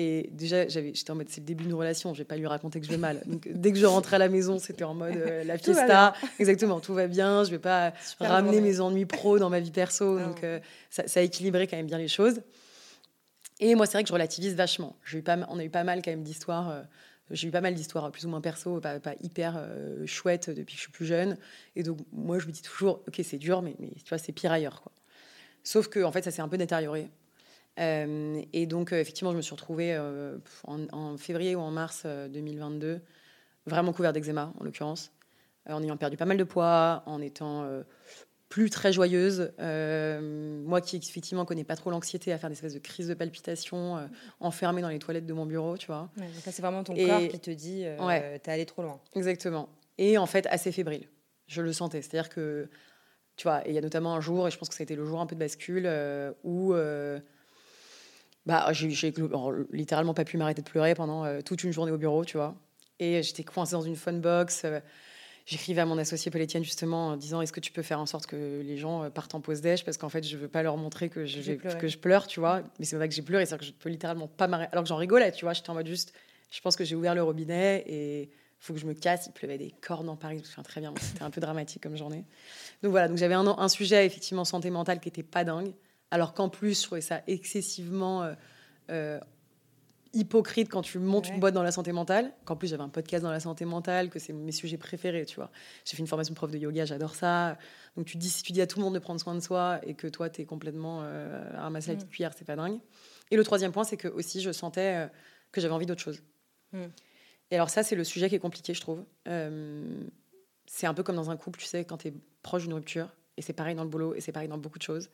Et déjà, j'étais en mode, c'est le début d'une relation, je vais pas lui raconter que je vais mal. Donc, dès que je rentrais à la maison, c'était en mode euh, la fiesta. Exactement, tout va bien, je vais pas ramener mes ennuis pro dans ma vie perso. Donc, euh, ça, ça, a équilibré quand même bien les choses. Et moi, c'est vrai que je relativise vachement. Eu pas, on a eu pas mal quand même d'histoires. Euh, j'ai eu pas mal d'histoires plus ou moins perso, pas, hyper chouettes depuis que je suis plus jeune. Et donc, moi, je me dis toujours, ok, c'est dur, mais, mais tu vois, c'est pire ailleurs. Quoi. Sauf que, en fait, ça s'est un peu détérioré. Euh, et donc, euh, effectivement, je me suis retrouvée euh, en, février ou en mars 2022, vraiment couverte d'eczéma, en l'occurrence, en ayant perdu pas mal de poids, en étant plus très joyeuse. moi qui, effectivement, connais pas trop l'anxiété, à faire des espèces de crises de palpitations, enfermée dans les toilettes de mon bureau, tu vois. donc c'est vraiment ton corps qui te dit, ouais. t'es allé trop loin. Exactement. Et en fait, assez fébrile. Je le sentais. C'est-à-dire que, tu vois, il y a notamment un jour, et je pense que ça a été le jour un peu de bascule, où bah, j'ai littéralement pas pu m'arrêter de pleurer pendant euh, toute une journée au bureau, tu vois. Et j'étais coincée dans une phone box. Euh, j'écrivais à mon associé Paul Etienne justement en disant est-ce que tu peux faire en sorte que les gens euh, partent en pause déj? Parce qu'en fait je veux pas leur montrer que je, que je pleure, tu vois. Mais c'est vrai que j'ai pleuré, c'est que je peux littéralement pas m'arrêter. Alors que j'en rigolais, tu vois. J'étais en mode juste, je pense que j'ai ouvert le robinet et faut que je me casse. Il pleuvait des cornes en Paris, je me très bien. C'était un peu dramatique comme journée. Donc voilà, donc j'avais un, un, sujet effectivement santé mentale qui était pas dingue alors qu'en plus, je trouvais ça excessivement euh, euh, hypocrite quand tu montes une boîte dans la santé mentale. Qu'en plus, j'avais un podcast dans la santé mentale, que c'est mes sujets préférés, tu vois. J'ai fait une formation de prof de yoga, j'adore ça. Donc tu dis, si tu dis à tout le monde de prendre soin de soi et que toi, tu es complètement euh, à ramasser la mm. cuillère, c'est pas dingue. Et le troisième point, c'est que aussi, je sentais que j'avais envie d'autre chose. Mm. Et alors ça, c'est le sujet qui est compliqué, je trouve. c'est un peu comme dans un couple, tu sais, quand tu es proche d'une rupture, et c'est pareil dans le boulot, et c'est pareil dans beaucoup de choses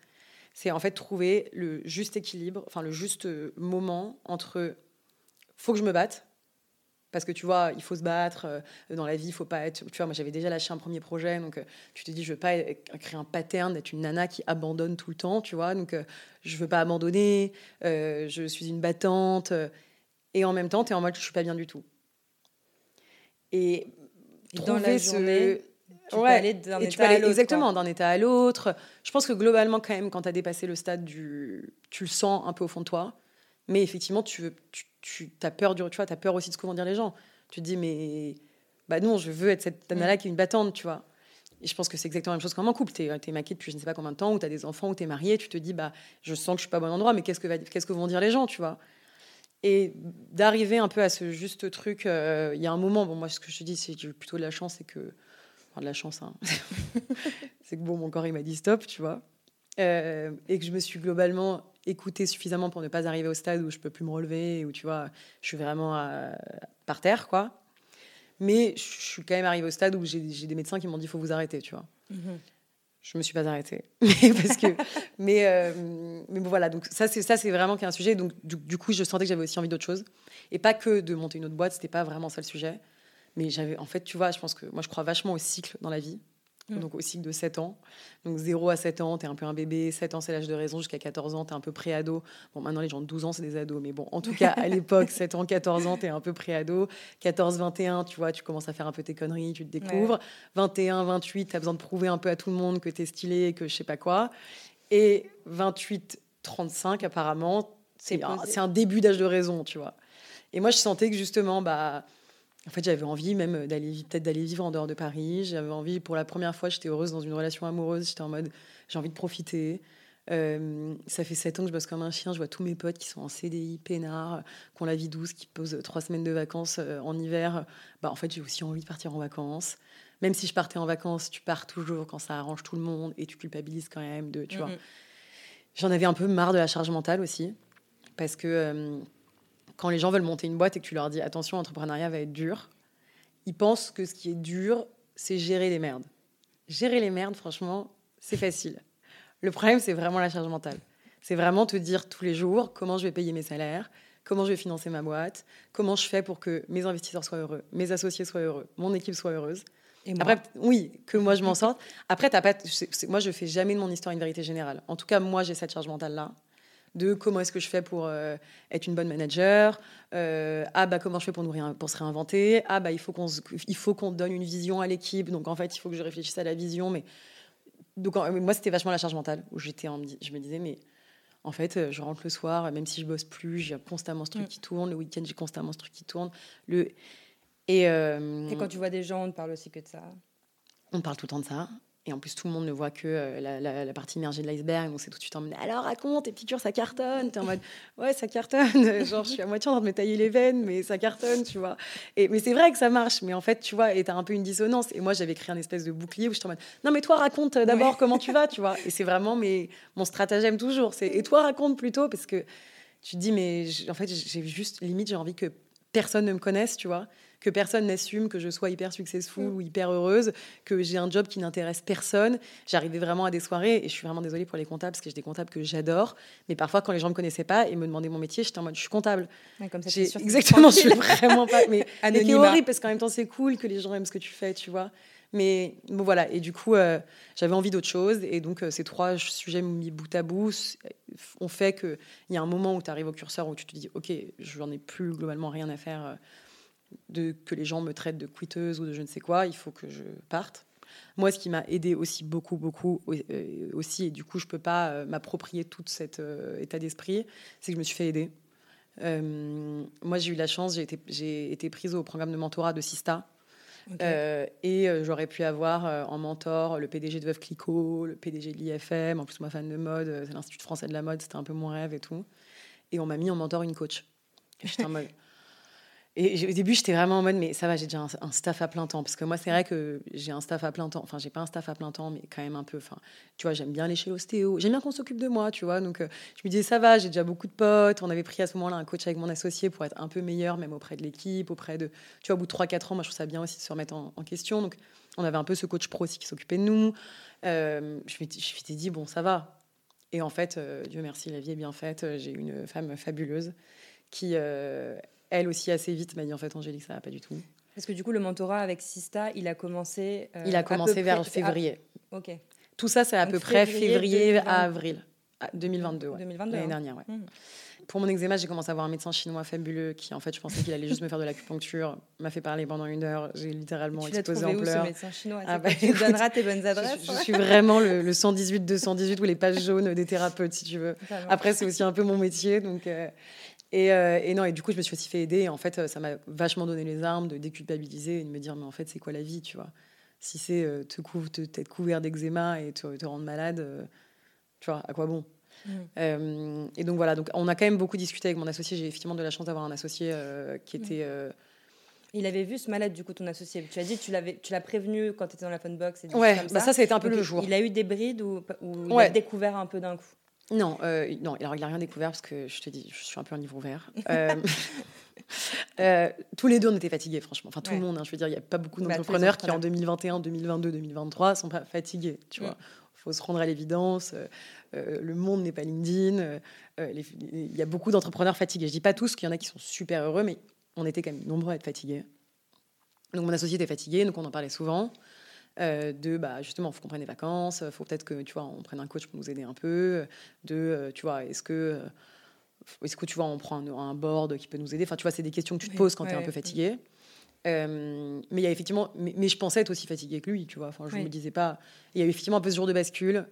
c'est en fait trouver le juste équilibre, enfin le juste euh, moment entre faut que je me batte parce que tu vois, il faut se battre euh, dans la vie, il faut pas être. Tu vois, moi j'avais déjà lâché un premier projet, donc euh, tu te dis je veux pas créer un pattern d'être une nana qui abandonne tout le temps, tu vois. Donc je veux pas abandonner, je suis une battante, et en même temps tu es en mode je suis pas bien du tout. Et, dans la journée, tu peux aller d'un état à l'autre. Exactement, d'un état à l'autre. Je pense que globalement, quand même, quand tu as dépassé le stade du. Tu le sens un peu au fond de toi. Mais effectivement, tu, veux, tu, tu as peur du. Tu vois, as peur aussi de ce que vont dire les gens. Tu te dis, mais. Bah non, je veux être cette mm. qui est une battante, tu vois. Et je pense que c'est exactement la même chose comme en couple. Tu es, es, maquée depuis je ne sais pas combien de temps, ou tu as des enfants, ou tu es mariée, tu te dis, bah, je sens que je suis pas au bon endroit, mais qu'est-ce que, qu'est-ce que vont dire les gens, tu vois Et d'arriver un peu à ce juste truc, euh, il y a un moment, bon, moi, ce que je te dis, c'est que j'ai plutôt de la chance, c'est que de la chance, hein. c'est que bon, mon corps il m'a dit stop, tu vois, euh, et que je me suis globalement écoutée suffisamment pour ne pas arriver au stade où je peux plus me relever, où tu vois, je suis vraiment euh, par terre, quoi. Mais je suis quand même arrivée au stade où j'ai des médecins qui m'ont dit il faut vous arrêter, tu vois. Mm-hmm. Je me suis pas arrêtée, parce que, mais, euh, mais bon voilà. Donc ça c'est ça c'est vraiment un sujet. Donc du, du coup je sentais que j'avais aussi envie d'autre chose et pas que de monter une autre boîte. C'était pas vraiment ça le sujet. Mais j'avais, en fait, tu vois, je pense que moi, je crois vachement au cycle dans la vie. Mm. Donc, au cycle de 7 ans. Donc, 0 à 7 ans, tu es un peu un bébé. 7 ans, c'est l'âge de raison. Jusqu'à 14 ans, tu es un peu pré-ado. Bon, maintenant, les gens de 12 ans, c'est des ados. Mais bon, en tout cas, à l'époque, 7 ans, 14 ans, tu es un peu pré-ado. 14, 21, tu vois, tu commences à faire un peu tes conneries, tu te découvres. 21, 28, tu as besoin de prouver un peu à tout le monde que tu es stylé, que je sais pas quoi. Et 28, 35, apparemment, c'est un, un, début d'âge de raison, tu vois. Et moi, je sentais que justement, bah en fait, j'avais envie même d'aller peut-être d'aller vivre en dehors de Paris. J'avais envie, pour la première fois, j'étais heureuse dans une relation amoureuse. J'étais en mode, j'ai envie de profiter. Euh, ça fait sept ans que je bosse comme un chien. Je vois tous mes potes qui sont en CDI, peinards, qui ont la vie douce, qui posent trois semaines de vacances euh, en hiver. Bah, en fait, j'ai aussi envie de partir en vacances. Même si je partais en vacances, tu pars toujours quand ça arrange tout le monde et tu culpabilises quand même de, tu vois. J'en avais un peu marre de la charge mentale aussi, parce que euh, quand les gens veulent monter une boîte et que tu leur dis attention, l'entrepreneuriat va être dur, ils pensent que ce qui est dur, c'est gérer les merdes. Gérer les merdes, franchement, c'est facile. Le problème, c'est vraiment la charge mentale. C'est vraiment te dire tous les jours comment je vais payer mes salaires, comment je vais financer ma boîte, comment je fais pour que mes investisseurs soient heureux, mes associés soient heureux, mon équipe soit heureuse. Et Après, oui, que moi je m'en sorte. Après, as pas, moi je fais jamais de mon histoire une vérité générale. En tout cas, moi j'ai cette charge mentale là de comment est-ce que je fais pour euh, être une bonne manager, euh, ah bah comment je fais pour, nous pour se réinventer, ah bah il faut qu'on il faut qu'on donne une vision à l'équipe, donc en fait il faut que je réfléchisse à la vision, mais donc moi c'était vachement la charge mentale où j'étais je me disais mais En fait, je rentre le soir, même si je bosse plus, j'ai constamment ce truc Mm. qui tourne. Le week-end, j'ai constamment ce truc qui tourne. Le... Et, euh, Et quand tu vois des gens, on ne parle aussi que de ça. on parle tout le temps de ça. Et en plus, tout le monde ne voit que euh, la, la- la partie immergée de l'iceberg. Donc, c'est tout de suite en mode Alors, raconte, tes piqûres, ça cartonne. T'es en mode Ouais, ça cartonne. Genre, je suis à moitié en train de me tailler les veines, mais ça cartonne, tu vois. Et, mais c'est vrai que ça marche. Mais en fait, tu vois, et t'as un peu une dissonance. Et moi, j'avais créé un espèce de bouclier où je suis en mode Non, mais toi, raconte euh, d'abord Ouais. comment tu vas, tu vois. Et c'est vraiment mes, mon stratagème toujours. C'est Et toi, raconte plutôt, parce que tu te dis Mais en fait, j'ai juste, limite, j'ai envie que personne ne me connaisse, tu vois que personne n'assume que je sois hyper successful Mm. ou hyper heureuse, que j'ai un job qui n'intéresse personne. J'arrivais vraiment à des soirées, et je suis vraiment désolée pour les comptables, parce que j'ai des comptables que j'adore, mais parfois quand les gens me connaissaient pas et me demandaient mon métier, j'étais en mode je suis comptable. Ouais, comme ça, t'es Exactement, je suis vraiment pas. Mais, mais c'est horrible parce qu'en même temps c'est cool que les gens aiment ce que tu fais, tu vois. Mais bon voilà, et du coup euh, j'avais envie d'autre chose, et donc euh, ces trois sujets mis bout à bout ont fait qu'il y a un moment où tu arrives au curseur où tu te dis ok, je n'en ai plus globalement rien à faire euh, de que les gens me traitent de quitteuse ou de je ne sais quoi, il faut que je parte. Moi, ce qui m'a aidé aussi beaucoup, beaucoup euh, aussi, et du coup, je peux pas euh, m'approprier tout cet euh, état d'esprit, c'est que je me suis fait aider. Moi, j'ai eu la chance, j'ai été, j'ai été prise au programme de mentorat de Sista. Et j'aurais pu avoir en mentor le PDG de Veuve Clicquot, le PDG de l'IFM. En plus, moi, fan de mode, c'est l'Institut français de la mode, c'était un peu mon rêve et tout. Et on m'a mis en mentor une coach. J'étais en mode. Et au début, j'étais vraiment en mode, mais ça va, j'ai déjà un, staff à plein temps. Parce que moi, c'est vrai que j'ai un staff à plein temps. Enfin, j'ai pas un staff à plein temps, mais quand même un peu. Enfin, tu vois, j'aime bien aller chez l'ostéo. J'aime bien qu'on s'occupe de moi, tu vois. Donc, euh, je me disais, ça va, j'ai déjà beaucoup de potes. On avait pris à ce moment-là un coach avec mon associé pour être un peu meilleur, même auprès de l'équipe, auprès de. Tu vois, au bout de 3-4 ans, moi, je trouve ça bien aussi de se remettre en, question. Donc, on avait un peu ce coach pro aussi qui s'occupait de nous. Euh, je m'étais dit, bon, ça va. Et en fait, euh, Dieu merci, la vie est bien faite. J'ai une femme fabuleuse qui, euh, elle aussi, assez vite m'a dit, en fait, Angélique, ça va pas du tout. Parce que du coup, le mentorat avec Sista, il a commencé. euh, Il a commencé près- vers ah, février. ok. Tout ça, c'est à Donc, peu près février février 2020. à avril. Ah, 2022, ouais. 2022. L'année hein. dernière, ouais. Mhm. Pour mon eczéma, j'ai commencé à voir un médecin chinois fabuleux qui, en fait, je pensais qu'il allait juste me faire de l'acupuncture. m'a fait parler pendant une heure. J'ai littéralement explosé en où ce pleurs. médecin chinois? Ah bah, Tu écoute, donneras tes bonnes Je, adresses. je suis vraiment le, le 118-218 ou les pages jaunes des thérapeutes, si tu veux. Après, c'est aussi un peu mon métier. Donc, euh, et, euh, et non, et du coup, je me suis aussi fait aider. Et en fait, euh, ça m'a vachement donné les armes de déculpabiliser et de me dire, mais en fait, c'est quoi la vie, tu vois? Si c'est euh, te couvre, te, t'être couvert d'eczéma et te, te rendre malade, euh, tu vois, à quoi bon? Euh, Et donc voilà, donc on a quand même beaucoup discuté avec mon associé. J'ai effectivement de la chance d'avoir un associé qui était. euh, Il avait vu ce malade, du coup, ton associé. Tu as dit, tu l'avais, tu l'as prévenu quand tu étais dans la funbox. Et Ouais, comme bah ça, ça a été un peu Donc, le il- jour. Il a eu des brides ou, ou il Ouais. a découvert un peu d'un coup? Non, euh, non, alors il n'a rien découvert parce que je te dis, je suis un peu un livre ouvert. Euh, euh, tous les deux, on était fatigués, franchement. Enfin, tout Ouais. le monde. hein, je veux dire, il n'y a pas beaucoup Bah, d'entrepreneurs qui, en entrepreneurs. 2021, 2022, 2023, sont pas fatigués. Tu Mm. vois, faut se rendre à l'évidence. le monde n'est pas LinkedIn. Il y a beaucoup d'entrepreneurs fatigués. Je dis pas tous qu'il y en a qui sont super heureux, mais on était quand même nombreux à être fatigués. Donc mon associé était fatigué, donc on en parlait souvent. Euh, de bah justement faut qu'on prenne des vacances euh, faut peut-être que tu vois on prenne un coach pour nous aider un peu. De euh, tu vois est-ce que euh, est-ce que tu vois on prend un, un board qui peut nous aider? Enfin tu vois c'est des questions que tu te poses quand tu es ouais, un peu ouais. fatigué. Euh, mais il y a effectivement mais, mais je pensais être aussi fatiguée que lui tu vois. Enfin je Oui. me disais pas. Il y a eu effectivement un peu ce jour de bascule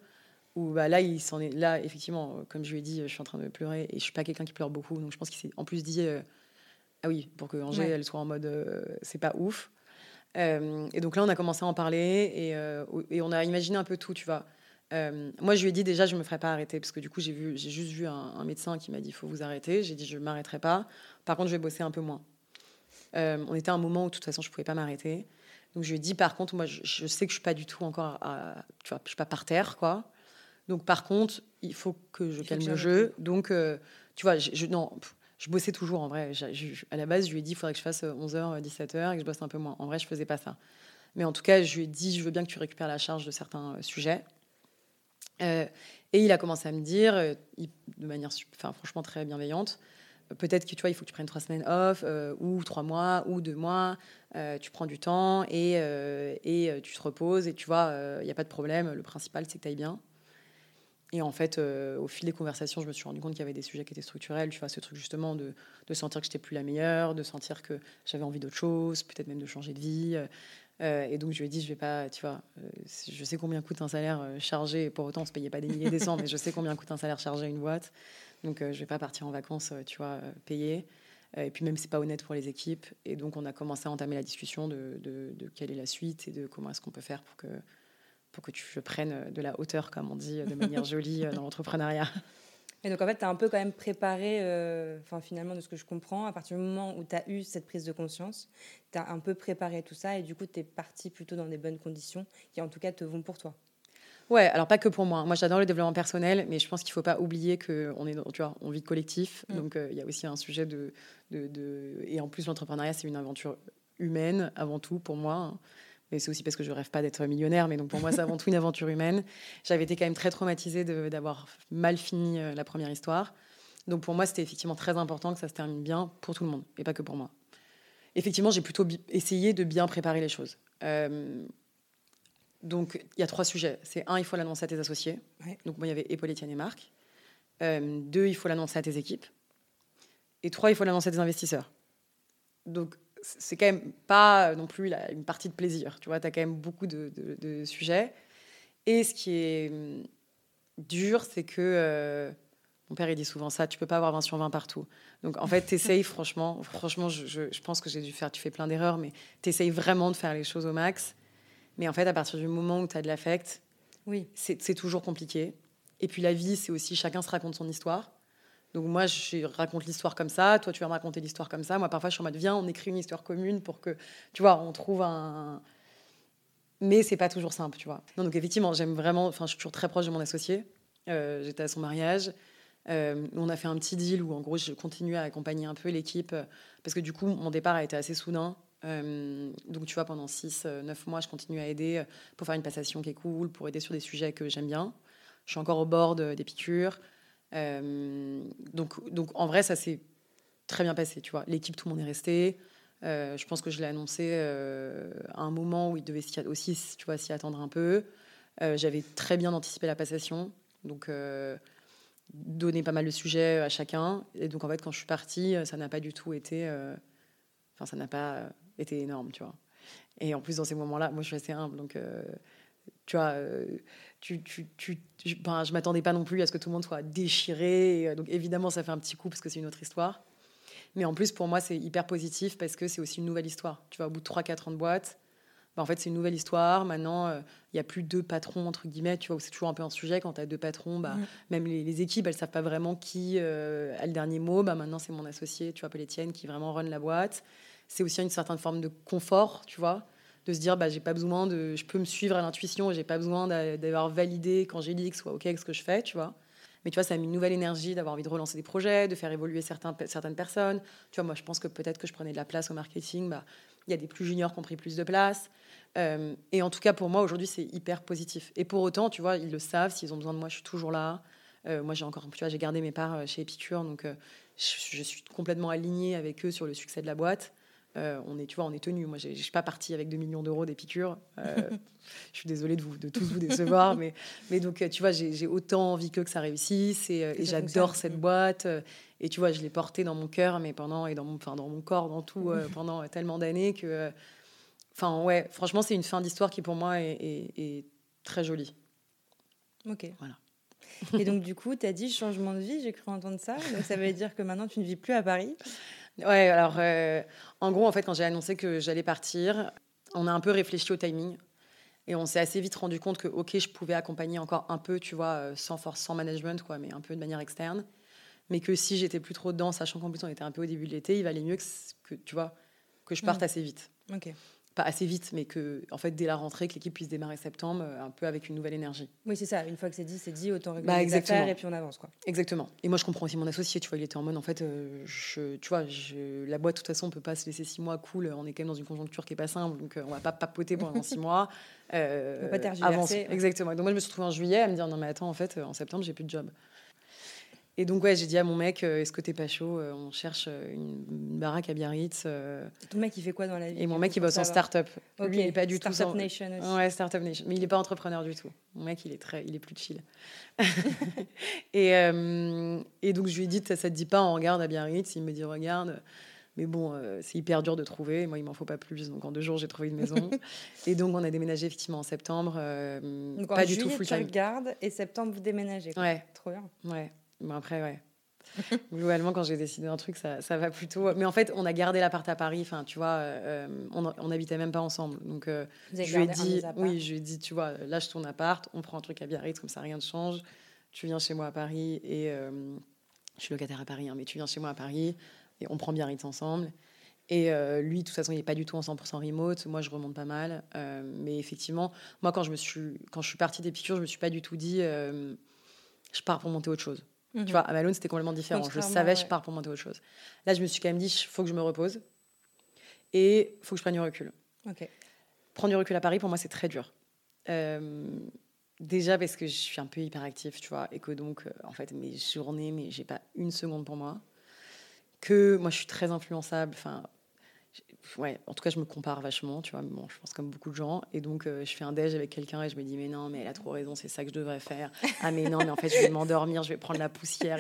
où bah, là il s'en est là effectivement comme je lui ai dit je suis en train de pleurer et je suis pas quelqu'un qui pleure beaucoup. Donc je pense qu'il s'est en plus dit euh, ah oui pour que Ouais. elle soit en mode euh, c'est pas ouf euh, et donc là, on a commencé à en parler et, euh, et on a imaginé un peu tout, tu vois. Euh, moi, je lui ai dit déjà, je me ferai pas arrêter parce que du coup, j'ai vu, j'ai juste vu un, un médecin qui m'a dit, il faut vous arrêter. J'ai dit, je m'arrêterai pas. Par contre, je vais bosser un peu moins. On était à un moment où, de toute façon, je pouvais pas m'arrêter. Donc, je lui ai dit, par contre, moi, je, je sais que je suis pas du tout encore, à, tu vois, je suis pas par terre, quoi. Donc, par contre, il faut que je calme le jeu. Donc, tu vois, je, je- non, pff, je bossais toujours en vrai. À la base, je lui ai dit, il faudrait que je fasse 11h, 17h et que je bosse un peu moins. En vrai, je faisais pas ça. Mais en tout cas, je lui ai dit, je veux bien que tu récupères la charge de certains euh, sujets. Euh, et il a commencé à me dire, euh, de manière franchement très bienveillante, euh, peut-être que tu il faut que tu prennes trois semaines off, euh, ou trois mois, ou deux mois. euh, tu prends du temps et, euh, et euh, tu te reposes. Et tu vois, il n'y a pas de problème. Le principal, c'est que tu ailles bien. Et en fait, euh, au fil des conversations, je me suis rendu compte qu'il y avait des sujets qui étaient structurels. Tu vois, ce truc justement de, de sentir que j'étais plus la meilleure, de sentir que j'avais envie d'autre chose, peut-être même de changer de vie. et donc, je lui ai dit, je vais pas, tu vois, je sais combien coûte un salaire chargé. Pour autant, on se payait pas des milliers des cents, mais je sais combien coûte un salaire chargé à une boîte. Donc, je vais pas partir en vacances, tu vois, payer. Et puis même, c'est pas honnête pour les équipes. Et donc, on a commencé à entamer la discussion de, de quelle est la suite et de comment est-ce qu'on peut faire pour que, pour que tu prennes de la hauteur, comme on dit de manière jolie dans l'entrepreneuriat. Et donc, en fait, tu as un peu quand même préparé, euh, enfin, finalement, de ce que je comprends, à partir du moment où tu as eu cette prise de conscience, tu as un peu préparé tout ça et du coup, tu es parti plutôt dans des bonnes conditions qui, en tout cas, te vont pour toi. Ouais, alors pas que pour moi. Moi, j'adore le développement personnel, mais je pense qu'il ne faut pas oublier qu'on est, tu vois, on vit collectif. Mm. Donc, euh, il y a aussi un sujet de, de, de... Et en plus, l'entrepreneuriat, c'est une aventure humaine avant tout pour moi. Hein. Mais c'est aussi parce que je rêve pas d'être millionnaire, mais donc pour moi, c'est avant tout une aventure humaine. J'avais été quand même très traumatisée d'avoir mal fini euh, la première histoire. Donc pour moi, c'était effectivement très important que ça se termine bien pour tout le monde, et pas que pour moi. Effectivement, j'ai plutôt essayé de bien préparer les choses. Euh, donc il y a trois sujets. C'est un, il faut l'annoncer à tes associés. Donc moi, il y avait Épaule, Etienne et Marc. Euh, deux, il faut l'annoncer à tes équipes. Et trois, il faut l'annoncer à tes investisseurs. Donc c'est quand même pas non plus une partie de plaisir. Tu vois, tu as quand même beaucoup de, sujets. Et ce qui est hum, dur, c'est que euh, mon père, il dit souvent ça tu peux pas avoir 20 sur 20 partout. Donc en fait, tu essayes, franchement, franchement je, je, pense que j'ai dû faire, tu fais plein d'erreurs, mais tu essayes vraiment de faire les choses au max. Mais en fait, à partir du moment où tu as de l'affect, oui. c'est toujours compliqué. Et puis la vie, c'est aussi chacun se raconte son histoire. Donc moi, je raconte l'histoire comme ça, toi, tu vas me raconter l'histoire comme ça. Moi, parfois, je suis en mode, viens, on écrit une histoire commune pour que, tu vois, on trouve un... Mais c'est pas toujours simple, tu vois. donc effectivement, j'aime vraiment, enfin, je suis toujours très proche de mon associé. Euh, j'étais à son mariage. Euh, on a fait un petit deal où, en gros, je continue à accompagner un peu l'équipe parce que du coup, mon départ a été assez soudain. Euh, donc, tu vois, pendant 6-9 mois, je continue à aider pour faire une passation qui est cool, pour aider sur des sujets que j'aime bien. Je suis encore au bord des piqûres. Euh, donc, donc, en vrai, ça s'est très bien passé. Tu vois, l'équipe, tout le monde est resté. Euh, je pense que je l'ai annoncé euh, à un moment où il devait aussi, tu vois, s'y attendre un peu. J'avais très bien anticipé la passation, donc donné pas mal de sujets à chacun. Et donc, en fait, quand je suis partie, ça n'a pas du tout été, enfin, ça n'a pas été énorme, tu vois. Et en plus, dans ces moments-là, moi, je suis assez humble, donc tu vois, euh, tu, tu, ben, je m'attendais pas non plus à ce que tout le monde soit déchiré. Euh, donc évidemment, ça fait un petit coup parce que c'est une autre histoire. Mais en plus, pour moi, c'est hyper positif parce que c'est aussi une nouvelle histoire. Tu vois, au bout de 3-4 ans de boîte, ben, en fait, c'est une nouvelle histoire. Maintenant, euh, il y n'y a plus deux patrons, entre guillemets. Tu vois, c'est toujours un peu un sujet. Quand tu as deux patrons, bah, même les, équipes, elles savent pas vraiment qui a le dernier mot. Bah, maintenant, c'est mon associé, tu vois, Paul Etienne, qui vraiment run la boîte. C'est aussi une certaine forme de confort, tu vois de se dire bah j'ai pas besoin de je peux me suivre à l'intuition j'ai pas besoin d'avoir validé quand j'ai dit que soit ok avec ce que je fais tu vois. Mais tu vois ça a mis une nouvelle énergie d'avoir envie de relancer des projets de faire évoluer certains, certaines personnes. Tu vois moi je pense que peut-être que je prenais de la place au marketing bah il y a des plus juniors qui ont pris plus de place. Euh, et en tout cas pour moi aujourd'hui c'est hyper positif. Et pour autant tu vois ils le savent s'ils ont besoin de moi je suis toujours là. Euh, moi j'ai encore tu vois j'ai gardé mes parts euh, chez Epicure donc je, je, suis complètement alignée avec eux sur le succès de la boîte euh, on est, tu vois, on est tenu. Moi, je suis pas partie avec 2 millions d'euros des piqûres. Euh, je suis désolée de, vous, de tous vous décevoir, mais, mais donc, tu vois, j'ai autant envie que, que ça réussisse et, euh, j'adore cette boîte. Et tu vois, je l'ai portée dans mon cœur, mais pendant et dans mon, enfin, dans mon corps, dans tout, pendant tellement d'années que, enfin, ouais, franchement, c'est une fin d'histoire qui pour moi est, très jolie. Ok. Voilà. Et donc, du coup, tu as dit changement de vie, j'ai cru entendre ça. Donc, ça veut dire que maintenant, tu ne vis plus à Paris. Ouais, alors euh, en gros, en fait, quand j'ai annoncé que j'allais partir, on a un peu réfléchi au timing. Et on s'est assez vite rendu compte que, OK, je pouvais accompagner encore un peu, tu vois, euh, sans force, sans management, quoi, mais un peu de manière externe. Mais que si j'étais plus trop dedans, sachant qu'en plus on était un peu au début de l'été, il valait mieux que, tu vois, que je parte mmh. assez vite. OK pas assez vite, mais que, en fait, dès la rentrée, que l'équipe puisse démarrer septembre euh, un peu avec une nouvelle énergie. Oui, c'est ça. Une fois que c'est dit, c'est dit, autant régler bah, les affaires et puis on avance, quoi. Exactement. Et moi, je comprends aussi mon associé. Tu vois, il était en mode, en fait, euh, je, tu vois, je, la boîte, de toute façon, on peut pas se laisser six mois cool. On est quand même dans une conjoncture qui est pas simple, donc euh, on va pas papoter pendant six mois. Euh, on peut pas avancer. Exactement. Donc moi, je me suis retrouvée en juillet à me dire, non mais attends, en fait, en septembre, j'ai plus de job. Et donc, ouais, j'ai dit à mon mec, euh, est-ce que t'es pas chaud euh, On cherche euh, une, baraque à Biarritz. Ton mec, il fait quoi dans la vie Et mon mec, il bosse en start-up. Lui, il est pas du tout. Startup Nation aussi. Ouais, Startup Nation. Mais il n'est pas entrepreneur du tout. Mon mec, il est, très, il est plus chill. et, et donc, je lui ai dit, ça te dit pas, on regarde à Biarritz Il me dit, regarde, Mais bon, c'est hyper dur de trouver. Moi, il m'en faut pas plus. Donc, en deux jours, j'ai trouvé une maison. et donc, on a déménagé effectivement en septembre. Donc, pas en du tout juillet, full tu time. regardes et septembre, vous déménagez. quoi. Ouais, Trop bien. ouais. Mais après, ouais. Globalement, quand j'ai décidé un truc, ça, ça va plutôt. Mais en fait, on a gardé l'appart à Paris. Enfin, tu vois, euh, on, on habitait même pas ensemble. Donc, euh, je lui ai dit, oui, je lui ai dit, tu vois, lâche ton appart, on prend un truc à Biarritz, comme ça rien ne change. Tu viens chez moi à Paris et euh, je suis locataire à Paris, hein, mais tu viens chez moi à Paris et on prend Biarritz ensemble. Et euh, lui, de toute façon, il n'est pas du tout en 100% remote. Moi, je remonte pas mal. Euh, mais effectivement, moi, quand je, me suis, quand je suis partie des piqûres, je me suis pas du tout dit, euh, je pars pour monter autre chose. Mhm. Tu vois, à Malone, c'était complètement différent. Je savais, je ouais. pars pour monter autre chose. Là, je me suis quand même dit, il faut que je me repose et il faut que je prenne du recul. Ok. Prendre du recul à Paris, pour moi, c'est très dur. Euh, déjà parce que je suis un peu hyperactif, tu vois, et que donc, euh, en fait, mes journées, mais j'ai pas une seconde pour moi. Que moi, je suis très influençable. Enfin, ouais, en tout cas, je me compare vachement, tu vois. Bon, je pense comme beaucoup de gens. Et donc, euh, je fais un déj avec quelqu'un et je me dis, mais non, mais elle a trop raison, c'est ça que je devrais faire. Ah, mais non, mais en fait, je vais m'endormir, je vais prendre la poussière.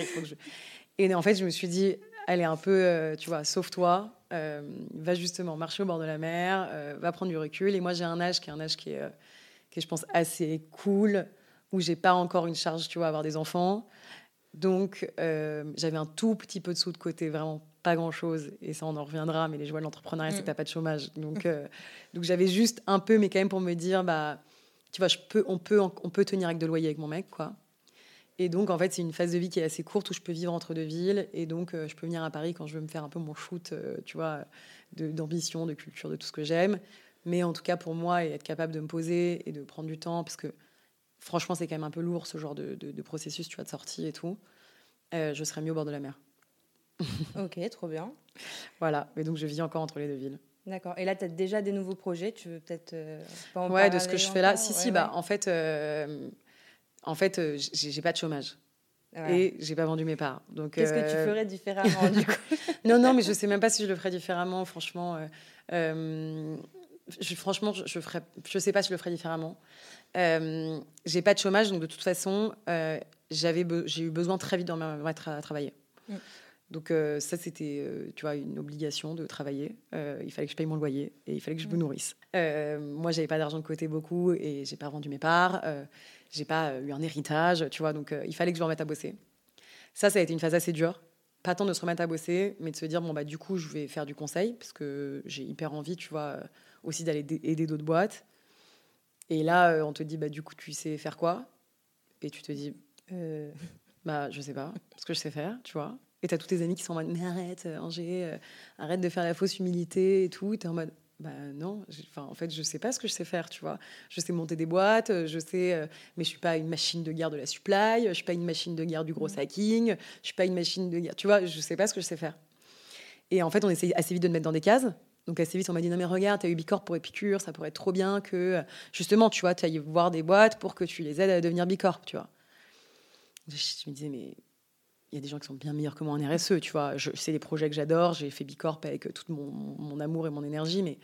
Et en fait, je me suis dit, allez, un peu, euh, tu vois, sauve-toi, euh, va justement marcher au bord de la mer, va prendre du recul. Et moi, j'ai un âge qui est un âge qui est, qui est je pense, assez cool, où j'ai pas encore une charge, tu vois, avoir des enfants. Donc, j'avais un tout petit peu de sous de côté, vraiment pas grand-chose. Et ça, on en reviendra, mais les joies de l'entrepreneuriat, c'est Mm. que t'as pas de chômage. Donc, euh, donc j'avais juste un peu, mais quand même pour me dire, bah, tu vois, je peux, on, peut, on peut tenir avec de loyer avec mon mec, quoi. Et donc, en fait, c'est une phase de vie qui est assez courte où je peux vivre entre deux villes. Et donc, euh, je peux venir à Paris quand je veux me faire un peu mon shoot, euh, tu vois, de- d'ambition, de, culture, de tout ce que j'aime. Mais en tout cas, pour moi, et être capable de me poser et de prendre du temps, parce que franchement, c'est quand même un peu lourd ce genre de, de- de processus, tu vois, de sortie et tout. euh, je serais mieux au bord de la mer. Ok, trop bien. Voilà. Et donc, je vis encore entre les deux villes. D'accord. Et là, tu as déjà des nouveaux projets. Tu veux peut-être euh, pas ouais, de ce que je fais là. Si, Ouais, si, bah, ouais. en fait, euh, en fait euh, j'ai pas de chômage. Voilà. Et j'ai pas vendu mes parts. Donc, Qu'est-ce que tu euh, ferais différemment du coup Non, non, mais je sais même pas si je le ferais différemment, franchement. euh, je, franchement, je, je ferais, je sais pas si je le ferais différemment. J'ai pas de chômage, donc de toute façon, j'avais, j'ai eu besoin très vite de me remettre à travailler. Donc euh, ça, c'était, euh, tu vois, une obligation de travailler. Euh, il fallait que je paye mon loyer et il fallait que je me Mm. nourrisse. Moi, j'avais pas d'argent de côté beaucoup et j'ai pas vendu mes parts. J'ai pas eu un héritage, tu vois. Donc il fallait que je me remette à bosser. Ça, ça a été une phase assez dure pas tant de se remettre à bosser, mais de se dire, bon, bah, du coup, je vais faire du conseil, parce que j'ai hyper envie, tu vois, aussi d'aller aider d'autres boîtes. Et là, on te dit, bah, du coup, tu sais faire quoi? Et tu te dis, bah, je sais pas, ce que je sais faire, tu vois. Et t'as tous tes amis qui sont en mode, mais arrête, euh, Angers, euh, arrête de faire la fausse humilité et tout. T'es en mode, bah non, enfin, en fait, je sais pas ce que je sais faire, tu vois. Je sais monter des boîtes, euh, je sais, euh, mais je suis pas une machine de guerre de la supply, je suis pas une machine de guerre du gros hacking, je suis pas une machine de guerre, tu vois, je sais pas ce que je sais faire. Et en fait, on essaye assez vite de me mettre dans des cases. Donc assez vite, on m'a dit non mais regarde, t'as eu Bicorp pour Épicure, ça pourrait être trop bien que justement, tu vois, tu ailles voir des boîtes pour que tu les aides à devenir Bicorp, tu vois. Je me disais mais il y a des gens qui sont bien meilleurs que moi en RSE, tu vois. Je, c'est des projets que j'adore, j'ai fait Bicorp avec tout mon, mon amour et mon énergie, mais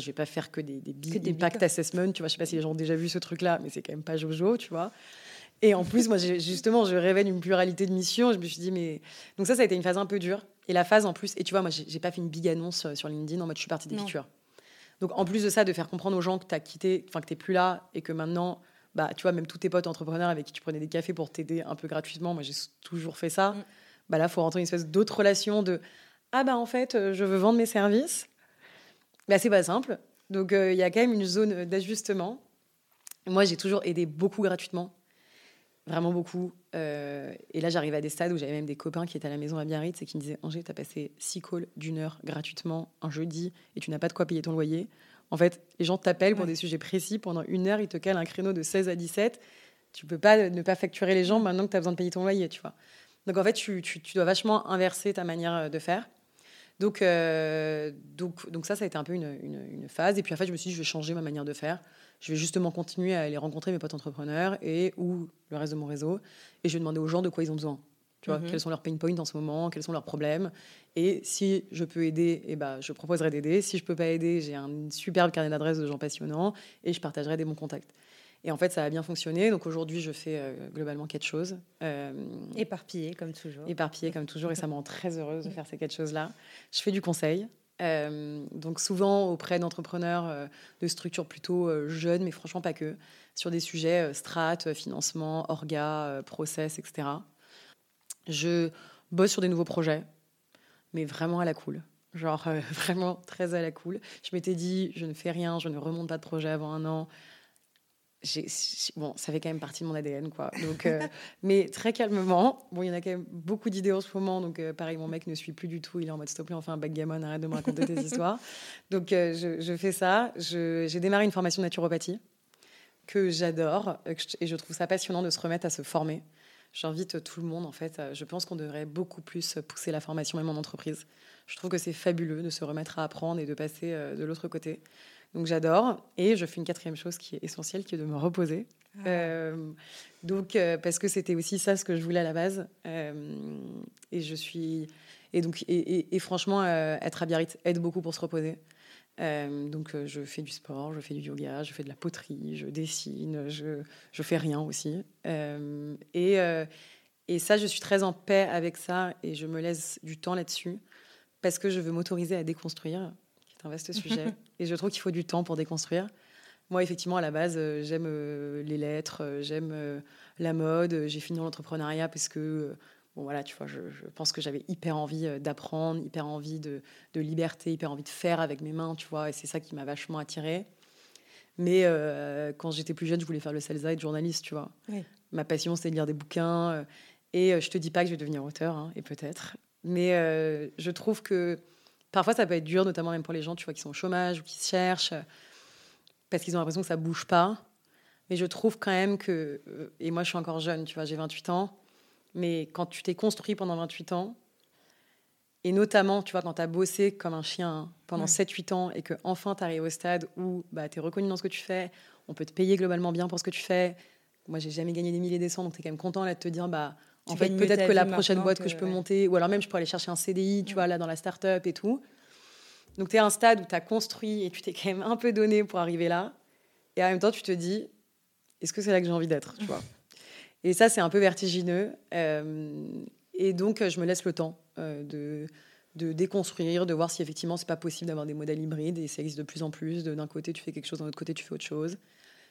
je vais pas faire que des, des big Que des impact assessment, tu vois. Je sais pas si les gens ont déjà vu ce truc-là, mais c'est quand même pas Jojo, tu vois. Et en plus, moi, justement, je rêvais d'une pluralité de missions. Je me suis dit, mais. Donc, ça, ça a été une phase un peu dure. Et la phase en plus, et tu vois, moi, j'ai pas fait une big annonce euh, sur LinkedIn en mode je suis partie des Non. Donc, en plus de ça, de faire comprendre aux gens que tu as quitté, enfin, que tu plus là et que maintenant, bah, tu vois, même tous tes potes entrepreneurs avec qui tu prenais des cafés pour t'aider un peu gratuitement, moi, j'ai toujours fait ça. Mm. Bah, là, il faut rentrer une espèce d'autre relation de ah, bah, en fait, euh, je veux vendre mes services. Bah, c'est pas simple. Donc, euh, il y a quand même une zone d'ajustement. Moi, j'ai toujours aidé beaucoup gratuitement. Vraiment beaucoup. Euh, et là, j'arrivais à des stades où j'avais même des copains qui étaient à la maison à Biarritz et qui me disaient Angers, t'as passé six calls d'une heure gratuitement un jeudi et tu n'as pas de quoi payer ton loyer. En fait, les gens t'appellent pour Ouais. des sujets précis. Pendant une heure, ils te calent un créneau de 16 à 17. Tu peux pas ne pas facturer les gens maintenant que tu as besoin de payer ton loyer, tu vois. Donc, en fait, tu, tu- tu dois vachement inverser ta manière euh, de faire. Donc, euh, donc, donc ça, ça a été un peu une, une- une phase. Et puis, en fait, je me suis dit, je vais changer ma manière de faire. Je vais justement continuer à aller rencontrer mes potes entrepreneurs et ou le reste de mon réseau. Et je vais demander aux gens de quoi ils ont besoin. Tu vois, Mhm. quels sont leurs pain points en ce moment, quels sont leurs problèmes. Et si je peux aider, eh ben, je proposerai d'aider. Si je peux pas aider, j'ai un superbe carnet d'adresses de gens passionnants et je partagerai des bons contacts. Et en fait, ça a bien fonctionné. Donc aujourd'hui, je fais globalement quatre choses. éparpillé comme toujours. Éparpillé comme toujours. Et ça me rend très heureuse de faire ces quatre choses-là. Je fais du conseil. donc souvent auprès d'entrepreneurs de structures plutôt jeunes, mais franchement pas que, sur des sujets strat, financement, orga, process, etc. Je bosse sur des nouveaux projets, mais vraiment à la cool. Genre euh, vraiment très à la cool. Je m'étais dit, je ne fais rien, je ne remonte pas de projet avant un an. Bon, ça fait quand même partie de mon ADN, quoi. Donc, euh, mais très calmement. Bon, il y en a quand même beaucoup d'idées en ce moment. Donc, euh, pareil, mon mec ne suit plus du tout. Il est en mode, s'il te plaît, un backgammon, arrête de me raconter tes histoires. Donc, je, je, fais ça. J'ai démarré une formation de naturopathie que j'adore et je trouve ça passionnant de se remettre à se former. J'invite tout le monde, en fait. Je pense qu'on devrait beaucoup plus pousser la formation, même en entreprise. Je trouve que c'est fabuleux de se remettre à apprendre et de passer euh, de l'autre côté. Donc j'adore. Et je fais une quatrième chose qui est essentielle, qui est de me reposer. Ah. Euh, donc euh, parce que c'était aussi ça ce que je voulais à la base. et je suis et donc et, franchement être à Biarritz aide beaucoup pour se reposer. Donc je fais du sport, je fais du yoga, je fais de la poterie, je dessine, je, je fais rien aussi. et, et ça, je suis très en paix avec ça et je me laisse du temps là-dessus parce que je veux m'autoriser à déconstruire, qui est un vaste sujet. et je trouve qu'il faut du temps pour déconstruire. Moi, effectivement, à la base, euh, j'aime euh, les lettres, euh, j'aime la mode. J'ai fini l'entrepreneuriat parce que, bon, voilà, tu vois, je, pense que j'avais hyper envie d'apprendre, hyper envie de, liberté, hyper envie de faire avec mes mains, tu vois, et c'est ça qui m'a vachement attirée. Mais quand j'étais plus jeune, je voulais faire le sales être journaliste, tu vois. Ma passion, c'était de lire des bouquins. et je te dis pas que je vais devenir auteur, hein, et peut-être. Mais euh, je trouve que parfois, ça peut être dur, notamment même pour les gens tu vois, qui sont au chômage ou qui se cherchent, parce qu'ils ont l'impression que ça bouge pas. Mais je trouve quand même que, euh, et moi je suis encore jeune, tu vois, j'ai 28 ans, mais quand tu t'es construit pendant 28 ans, et notamment, tu vois, quand tu as bossé comme un chien pendant 7-8 ans et que enfin tu arrives au stade où bah, tu es reconnu dans ce que tu fais, on peut te payer globalement bien pour ce que tu fais. Moi, j'ai jamais gagné des milliers des cents, donc tu es quand même content là, de te dire, bah, en fait, peut-être que la prochaine boîte que, je peux monter, ou alors même je pourrais aller chercher un CDI, tu vois, là dans la start-up et tout. Donc tu es à un stade où tu as construit et tu t'es quand même un peu donné pour arriver là. Et en même temps, tu te dis, est-ce que c'est là que j'ai envie d'être, tu vois? Et ça, c'est un peu vertigineux. Euh, et donc, je me laisse le temps euh, de, de déconstruire, de voir si effectivement c'est pas possible d'avoir des modèles hybrides et ça existe de plus en plus. D'un côté, tu fais quelque chose, d'un autre côté, tu fais autre chose.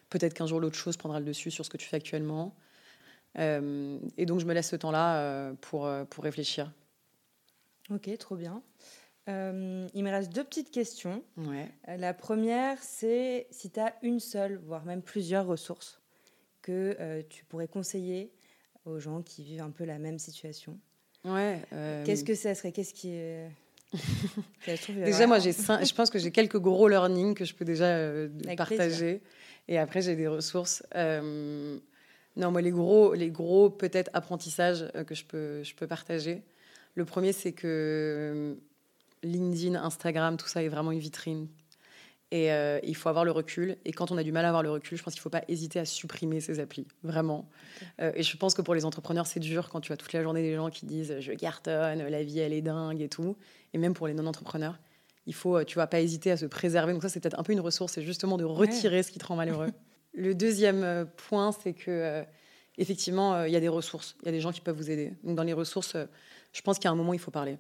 Peut-être qu'un jour, l'autre chose prendra le dessus sur ce que tu fais actuellement. Euh, et donc, je me laisse ce temps-là euh, pour, pour réfléchir. Ok, trop bien. il me reste deux petites questions. Ouais. la première, c'est si tu as une seule, voire même plusieurs ressources que tu pourrais conseiller aux gens qui vivent un peu la même situation. Ouais. Qu'est-ce que ça serait? Qu'est-ce qui est... déjà, moi, j'ai je pense que j'ai quelques gros learnings que je peux déjà partager. Et après, j'ai des ressources. Non, moi, les gros, les gros peut-être apprentissages euh, que je peux, je peux partager. Le premier, c'est que euh, LinkedIn, Instagram, tout ça est vraiment une vitrine. Et euh, il faut avoir le recul. Et quand on a du mal à avoir le recul, je pense qu'il ne faut pas hésiter à supprimer ces applis, vraiment. et je pense que pour les entrepreneurs, c'est dur quand tu as toute la journée des gens qui disent je cartonne, la vie elle est dingue et tout. Et même pour les non-entrepreneurs, il faut, tu vas pas hésiter à se préserver. Donc ça, c'est peut-être un peu une ressource, c'est justement de retirer ce qui te rend malheureux. Le deuxième euh, point, c'est que euh, effectivement, euh, il y a des ressources, il y a des gens qui peuvent vous aider. Donc dans les ressources, je pense a un moment, il faut parler.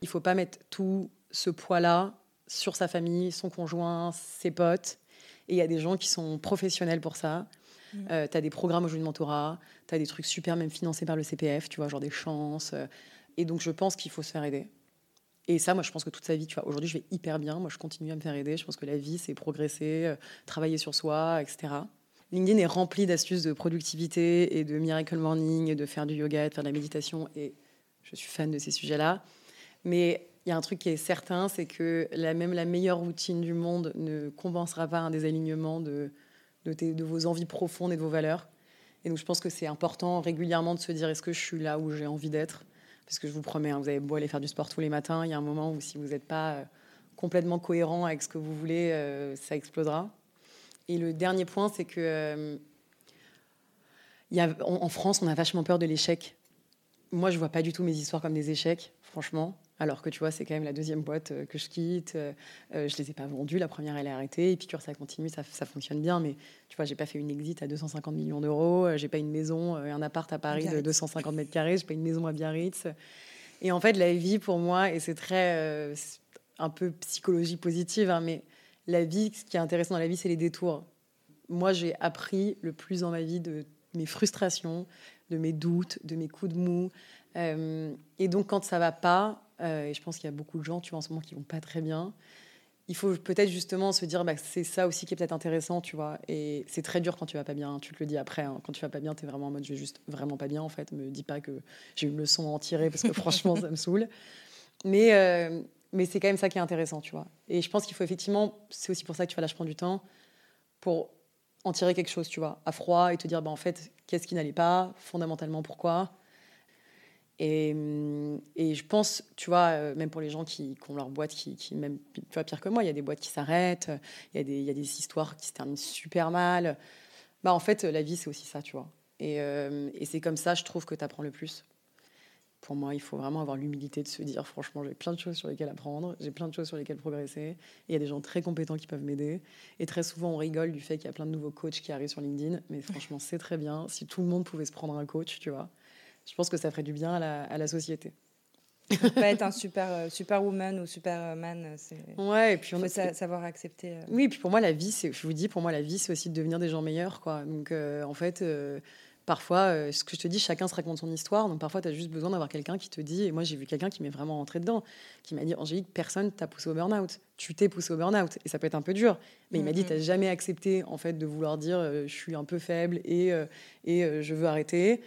Il ne faut pas mettre tout ce poids-là sur sa famille, son conjoint, ses potes. Et il y a des gens qui sont professionnels pour ça. Mm. tu as des programmes au jeu de mentorat, tu as des trucs super même financés par le CPF, tu vois, genre des chances. et donc je pense qu'il faut se faire aider. Et ça, moi, je pense que toute sa vie, tu vois, aujourd'hui, je vais hyper bien. Moi, je continue à me faire aider. Je pense que la vie, c'est progresser, euh, travailler sur soi, etc. LinkedIn est rempli d'astuces de productivité et de miracle morning, et de faire du yoga, de faire de la méditation. Et je suis fan de ces sujets-là. Mais il y a un truc qui est certain, c'est que même la meilleure routine du monde ne compensera pas un désalignement de, vos envies profondes et de vos valeurs. Et donc, je pense que c'est important régulièrement de se dire est-ce que je suis là où j'ai envie d'être? Parce que je vous promets, hein, vous avez beau aller faire du sport tous les matins, il y a un moment où si vous n'êtes pas euh, complètement cohérent avec ce que vous voulez, euh, ça explosera. Et le dernier point, c'est que euh, en, France, on a vachement peur de l'échec. Moi, je vois pas du tout mes histoires comme des échecs, franchement. Alors que tu vois, c'est quand même la deuxième boîte euh, que je quitte. Euh, euh, je les ai pas vendues. La première, elle est arrêtée. Epicure, ça continue, ça, ça fonctionne bien. Mais tu vois, j'ai pas fait une exit à 250 millions d'euros. J'ai pas une maison, un appart à Paris de 250 mètres carrés. J'ai pas une maison à Biarritz. Et en fait, la vie pour moi, et c'est très un peu psychologie positive, hein, mais la vie, ce qui est intéressant dans la vie, c'est les détours. Moi, j'ai appris le plus dans ma vie de mes frustrations, de mes doutes, de mes coups de mou. et donc, quand ça va pas, euh, et je pense qu'il y a beaucoup de gens, tu vois, en ce moment, qui vont pas très bien. Il faut peut-être justement se dire, bah, c'est ça aussi qui est peut-être intéressant, tu vois. Et c'est très dur quand tu vas pas bien. Tu te le dis après. Hein. Quand tu vas pas bien, tu es vraiment en mode, je vais juste vraiment pas bien, en fait. Me dis pas que j'ai une leçon à en tirer parce que franchement, ça me saoule. Mais, euh, mais c'est quand même ça qui est intéressant, tu vois. Et je pense qu'il faut effectivement, c'est aussi pour ça que tu vas là, je prends du temps pour en tirer quelque chose, tu vois, à froid et te dire, bah, en fait, qu'est-ce qui n'allait pas, fondamentalement, pourquoi? Et, et, je pense, tu vois, euh, même pour les gens qui, ont leur boîte, qui, qui, même, tu vois, pire que moi, il y a des boîtes qui s'arrêtent, il y, a des, il y a des histoires qui se terminent super mal. Bah, en fait, la vie, c'est aussi ça, tu vois. Et, euh, et c'est comme ça, je trouve, que tu apprends le plus. Pour moi, il faut vraiment avoir l'humilité de se dire, franchement, j'ai plein de choses sur lesquelles apprendre, j'ai plein de choses sur lesquelles progresser. il y a des gens très compétents qui peuvent m'aider. Et très souvent, on rigole du fait qu'il y a plein de nouveaux coachs qui arrivent sur LinkedIn. Mais franchement, c'est très bien. Si tout le monde pouvait se prendre un coach, tu vois je pense que ça ferait du bien à la, à la société. pas être un super euh, superwoman ou superman euh, c'est ouais et puis on faut savoir accepter euh. oui et puis pour moi la vie c'est je vous dis pour moi la vie c'est aussi de devenir des gens meilleurs quoi donc en fait parfois, ce que je te dis, chacun se raconte son histoire. Donc parfois, tu as juste besoin d'avoir quelqu'un qui te dit. Et moi, j'ai vu quelqu'un qui m'est vraiment rentré dedans, qui m'a dit Angélique, personne t'a poussé au burn-out. Tu t'es poussé au burn-out. Et ça peut être un peu dur. Mais il m'a dit Tu n'as jamais accepté en fait, de vouloir dire Je suis un peu faible et, et je veux arrêter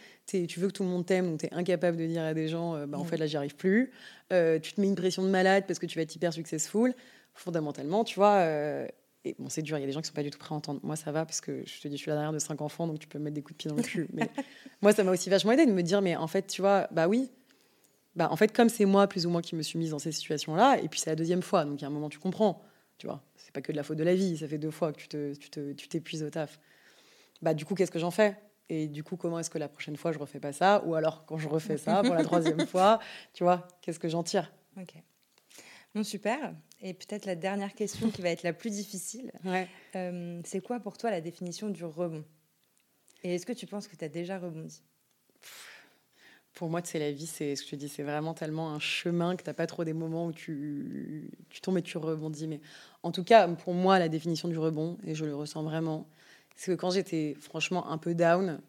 tu veux que tout le monde t'aime, donc tu es incapable de dire à des gens, euh, bah, en fait, là, j'y arrive plus. Euh, tu te mets une pression de malade parce que tu vas être hyper successful. Fondamentalement, tu vois, euh, et bon, c'est dur, il y a des gens qui sont pas du tout prêts à entendre. Moi, ça va parce que je te dis, je suis la dernière de cinq enfants, donc tu peux me mettre des coups de pied dans le cul. mais moi, ça m'a aussi vachement aidé de me dire, mais en fait, tu vois, bah oui, bah en fait, comme c'est moi plus ou moins qui me suis mise dans ces situations-là, et puis c'est la deuxième fois, donc il y a un moment, tu comprends, tu vois, c'est pas que de la faute de la vie, ça fait deux fois que tu te, tu te, tu t'épuises au taf. Bah du coup, qu'est-ce que j'en fais? Et du coup, comment est-ce que la prochaine fois je refais pas ça? Ou alors quand je refais ça pour la troisième fois, tu vois, qu'est-ce que j'en tire? Bon, super. Et peut-être la dernière question qui va être la plus difficile. Ouais. Euh, c'est quoi pour toi la définition du rebond? Et est-ce que tu penses que tu as déjà rebondi? Pour moi, c'est la vie, c'est ce que je te dis, c'est vraiment tellement un chemin que tu n'as pas trop des moments où tu, tu tombes et tu rebondis. Mais en tout cas, pour moi, la définition du rebond, et je le ressens vraiment, c'est que quand j'étais franchement un peu down,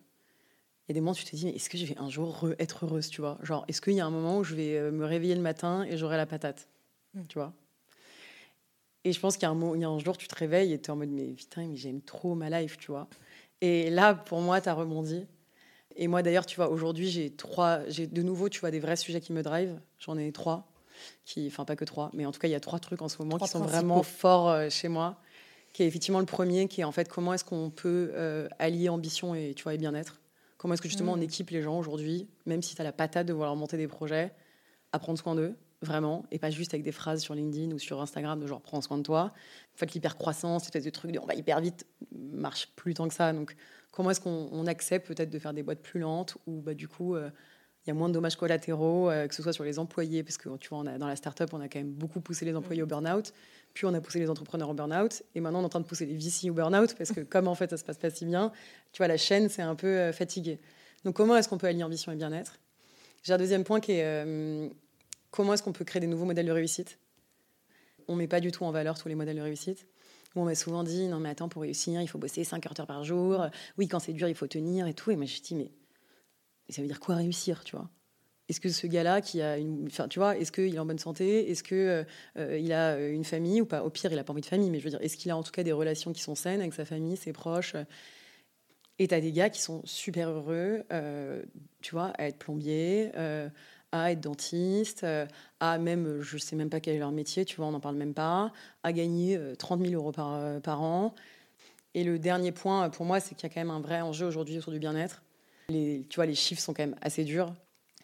il y a des moments où tu te dis, est-ce que je vais un jour être heureuse, tu vois? Genre, est-ce qu'il y a un moment où je vais euh, me réveiller le matin et j'aurai la patate? Mm. Tu vois Et je pense qu'il y, a un, il y a un jour, tu te réveilles et tu es en mode, mais putain, mais j'aime trop ma life, tu vois Et là, pour moi, tu as rebondi. Et moi, d'ailleurs, tu vois, aujourd'hui, j'ai trois, j'ai de nouveau, tu vois, des vrais sujets qui me drive. J'en ai trois, qui, enfin pas que trois, mais en tout cas, il y a trois trucs en ce moment qui sont vraiment forts euh, chez moi qui est effectivement le premier, qui est en fait comment est-ce qu'on peut euh, allier ambition et, tu vois, et bien-être? Comment est-ce que justement on mm. équipe les gens aujourd'hui, même si tu as la patate de vouloir monter des projets, à prendre soin d'eux, vraiment, et pas juste avec des phrases sur LinkedIn ou sur Instagram de genre prends soin de toi. En fait, l'hypercroissance, espèce de truc de on va hyper vite, marche plus tant que ça. Donc, comment est-ce qu'on accepte peut-être de faire des boîtes plus lentes ou bah, du coup, euh, il y a moins de dommages collatéraux, euh, que ce soit sur les employés, parce que tu vois, on a, dans la startup, on a quand même beaucoup poussé les employés mm. au burn-out. Puis on a poussé les entrepreneurs au burn-out. Et maintenant, on est en train de pousser les VC au burn-out parce que comme en fait, ça se passe pas si bien, tu vois, la chaîne, c'est un peu euh, fatigué. Donc, comment est-ce qu'on peut allier ambition et bien-être? J'ai un deuxième point qui est euh, comment est-ce qu'on peut créer des nouveaux modèles de réussite? On met pas du tout en valeur tous les modèles de réussite. on m'a souvent dit, non mais attends, pour réussir, il faut bosser 5 heures par jour. Oui, quand c'est dur, il faut tenir et tout. Et moi, je dis, mais ça veut dire quoi réussir, tu vois? Est-ce que ce gars-là, qui a une, enfin, tu vois, est-ce qu'il est en bonne santé? Est-ce que euh, euh, a une famille ou pas? Au pire, il a pas envie de famille, mais je veux dire, est-ce qu'il a en tout cas des relations qui sont saines avec sa famille, ses proches? Et tu as des gars qui sont super heureux, euh, tu vois, à être plombier, à être dentiste, à même, je sais même pas quel est leur métier, tu vois, on n'en parle même pas, à gagner 30 000 euros par, par an. Et le dernier point pour moi, c'est qu'il y a quand même un vrai enjeu aujourd'hui autour du bien-être. Les, tu vois, les chiffres sont quand même assez durs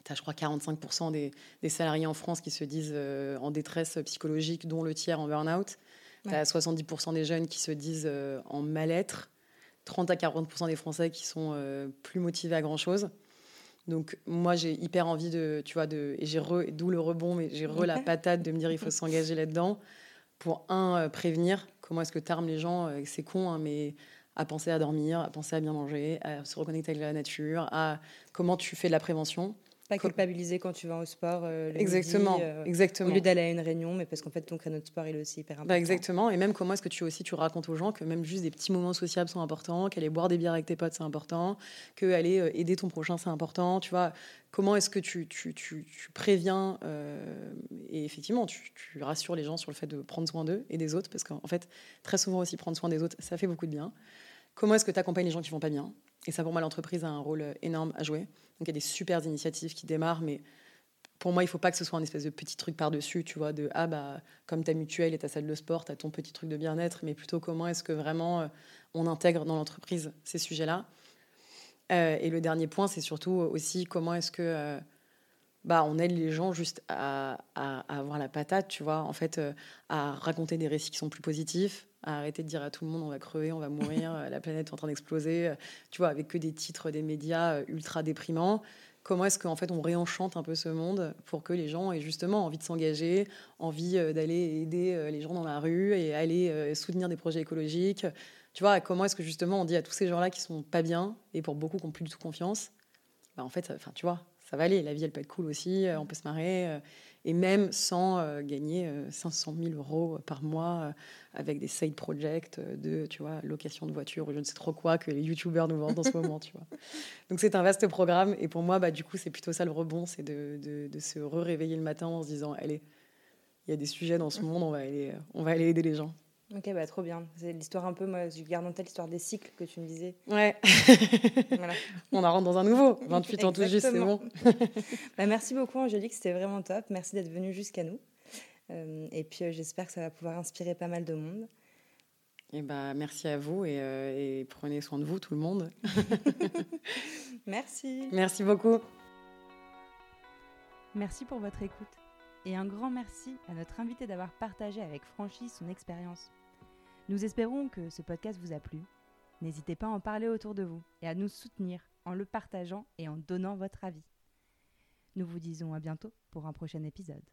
tu as, je crois, 45% des, salariés en France qui se disent euh, en détresse psychologique, dont le tiers en burn-out. Tu as 70% des jeunes qui se disent euh, en mal-être. 30 à 40% des Français qui sont euh, plus motivés à grand-chose. Donc moi j'ai hyper envie de, tu vois, de, et j'ai d'où le rebond, mais j'ai re la patate de me dire il faut s'engager là-dedans pour un euh, prévenir. Comment est-ce que tu armes les gens euh, C'est con, hein, mais à penser à dormir, à penser à bien manger, à se reconnecter avec la nature, à comment tu fais de la prévention. Pas culpabiliser quand tu vas au sport. Euh, exactement, euh, exactement. Au lieu d'aller à une réunion, mais parce qu'en fait, ton créneau de sport, il est aussi hyper bah, important. exactement. Et même comment est-ce que tu aussi tu racontes aux gens que même juste des petits moments sociables sont importants, qu'aller boire des bières avec tes potes, c'est important, qu'aller euh, aider ton prochain, c'est important. Tu vois, comment est-ce que tu, tu, tu, tu préviens et effectivement, tu, tu, rassures les gens sur le fait de prendre soin d'eux et des autres, parce qu'en fait, très souvent aussi, prendre soin des autres, ça fait beaucoup de bien. Comment est-ce que tu accompagnes les gens qui vont pas bien? Et ça, pour moi, l'entreprise a un rôle énorme à jouer. Donc, il y a des super initiatives qui démarrent, mais pour moi, il faut pas que ce soit un espèce de petit truc par-dessus, tu vois, de ah bah comme ta mutuelle et ta salle de sport, tu as ton petit truc de bien-être, mais plutôt comment est-ce que vraiment euh, on intègre dans l'entreprise ces sujets-là? Euh, et le dernier point, c'est surtout aussi comment est-ce que euh, bah, on aide les gens juste à, avoir la patate, tu vois, en fait, à raconter des récits qui sont plus positifs, à arrêter de dire à tout le monde on va crever, on va mourir, la planète est en train d'exploser, tu vois, avec que des titres des médias ultra déprimants. Comment est-ce qu'en fait on réenchante un peu ce monde pour que les gens aient justement envie de s'engager, envie d'aller aider les gens dans la rue et aller soutenir des projets écologiques? Tu vois, comment est-ce que justement on dit à tous ces gens-là qui sont pas bien et pour beaucoup qui n'ont plus du tout confiance, bah en fait, enfin tu vois, ça va aller, la vie elle peut être cool aussi, on peut se marrer et même sans euh, gagner 500 euh, 000 euros par mois euh, avec des side projects de tu vois location de voiture ou je ne sais trop quoi que les youtubeurs nous vendent en ce moment tu vois. Donc c'est un vaste programme et pour moi bah du coup c'est plutôt ça le rebond c'est de, de, de, se réveiller le matin en se disant allez il y a des sujets dans ce monde on va aller on va aller aider les gens Ok, bah, trop bien. C'est l'histoire un peu, moi, je garde en tête l'histoire des cycles que tu me disais. Ouais. On en rentre dans un nouveau. 28 ans tout juste, c'est bon. bah, merci beaucoup, Angélique, c'était vraiment top. Merci d'être venue jusqu'à nous. Euh, et puis, euh, j'espère que ça va pouvoir inspirer pas mal de monde. Et bah, merci à vous et, euh, et prenez soin de vous, tout le monde. merci. Merci beaucoup. Merci pour votre écoute. Et un grand merci à notre invité d'avoir partagé avec franchise son expérience. Nous espérons que ce podcast vous a plu. N'hésitez pas à en parler autour de vous et à nous soutenir en le partageant et en donnant votre avis. Nous vous disons à bientôt pour un prochain épisode.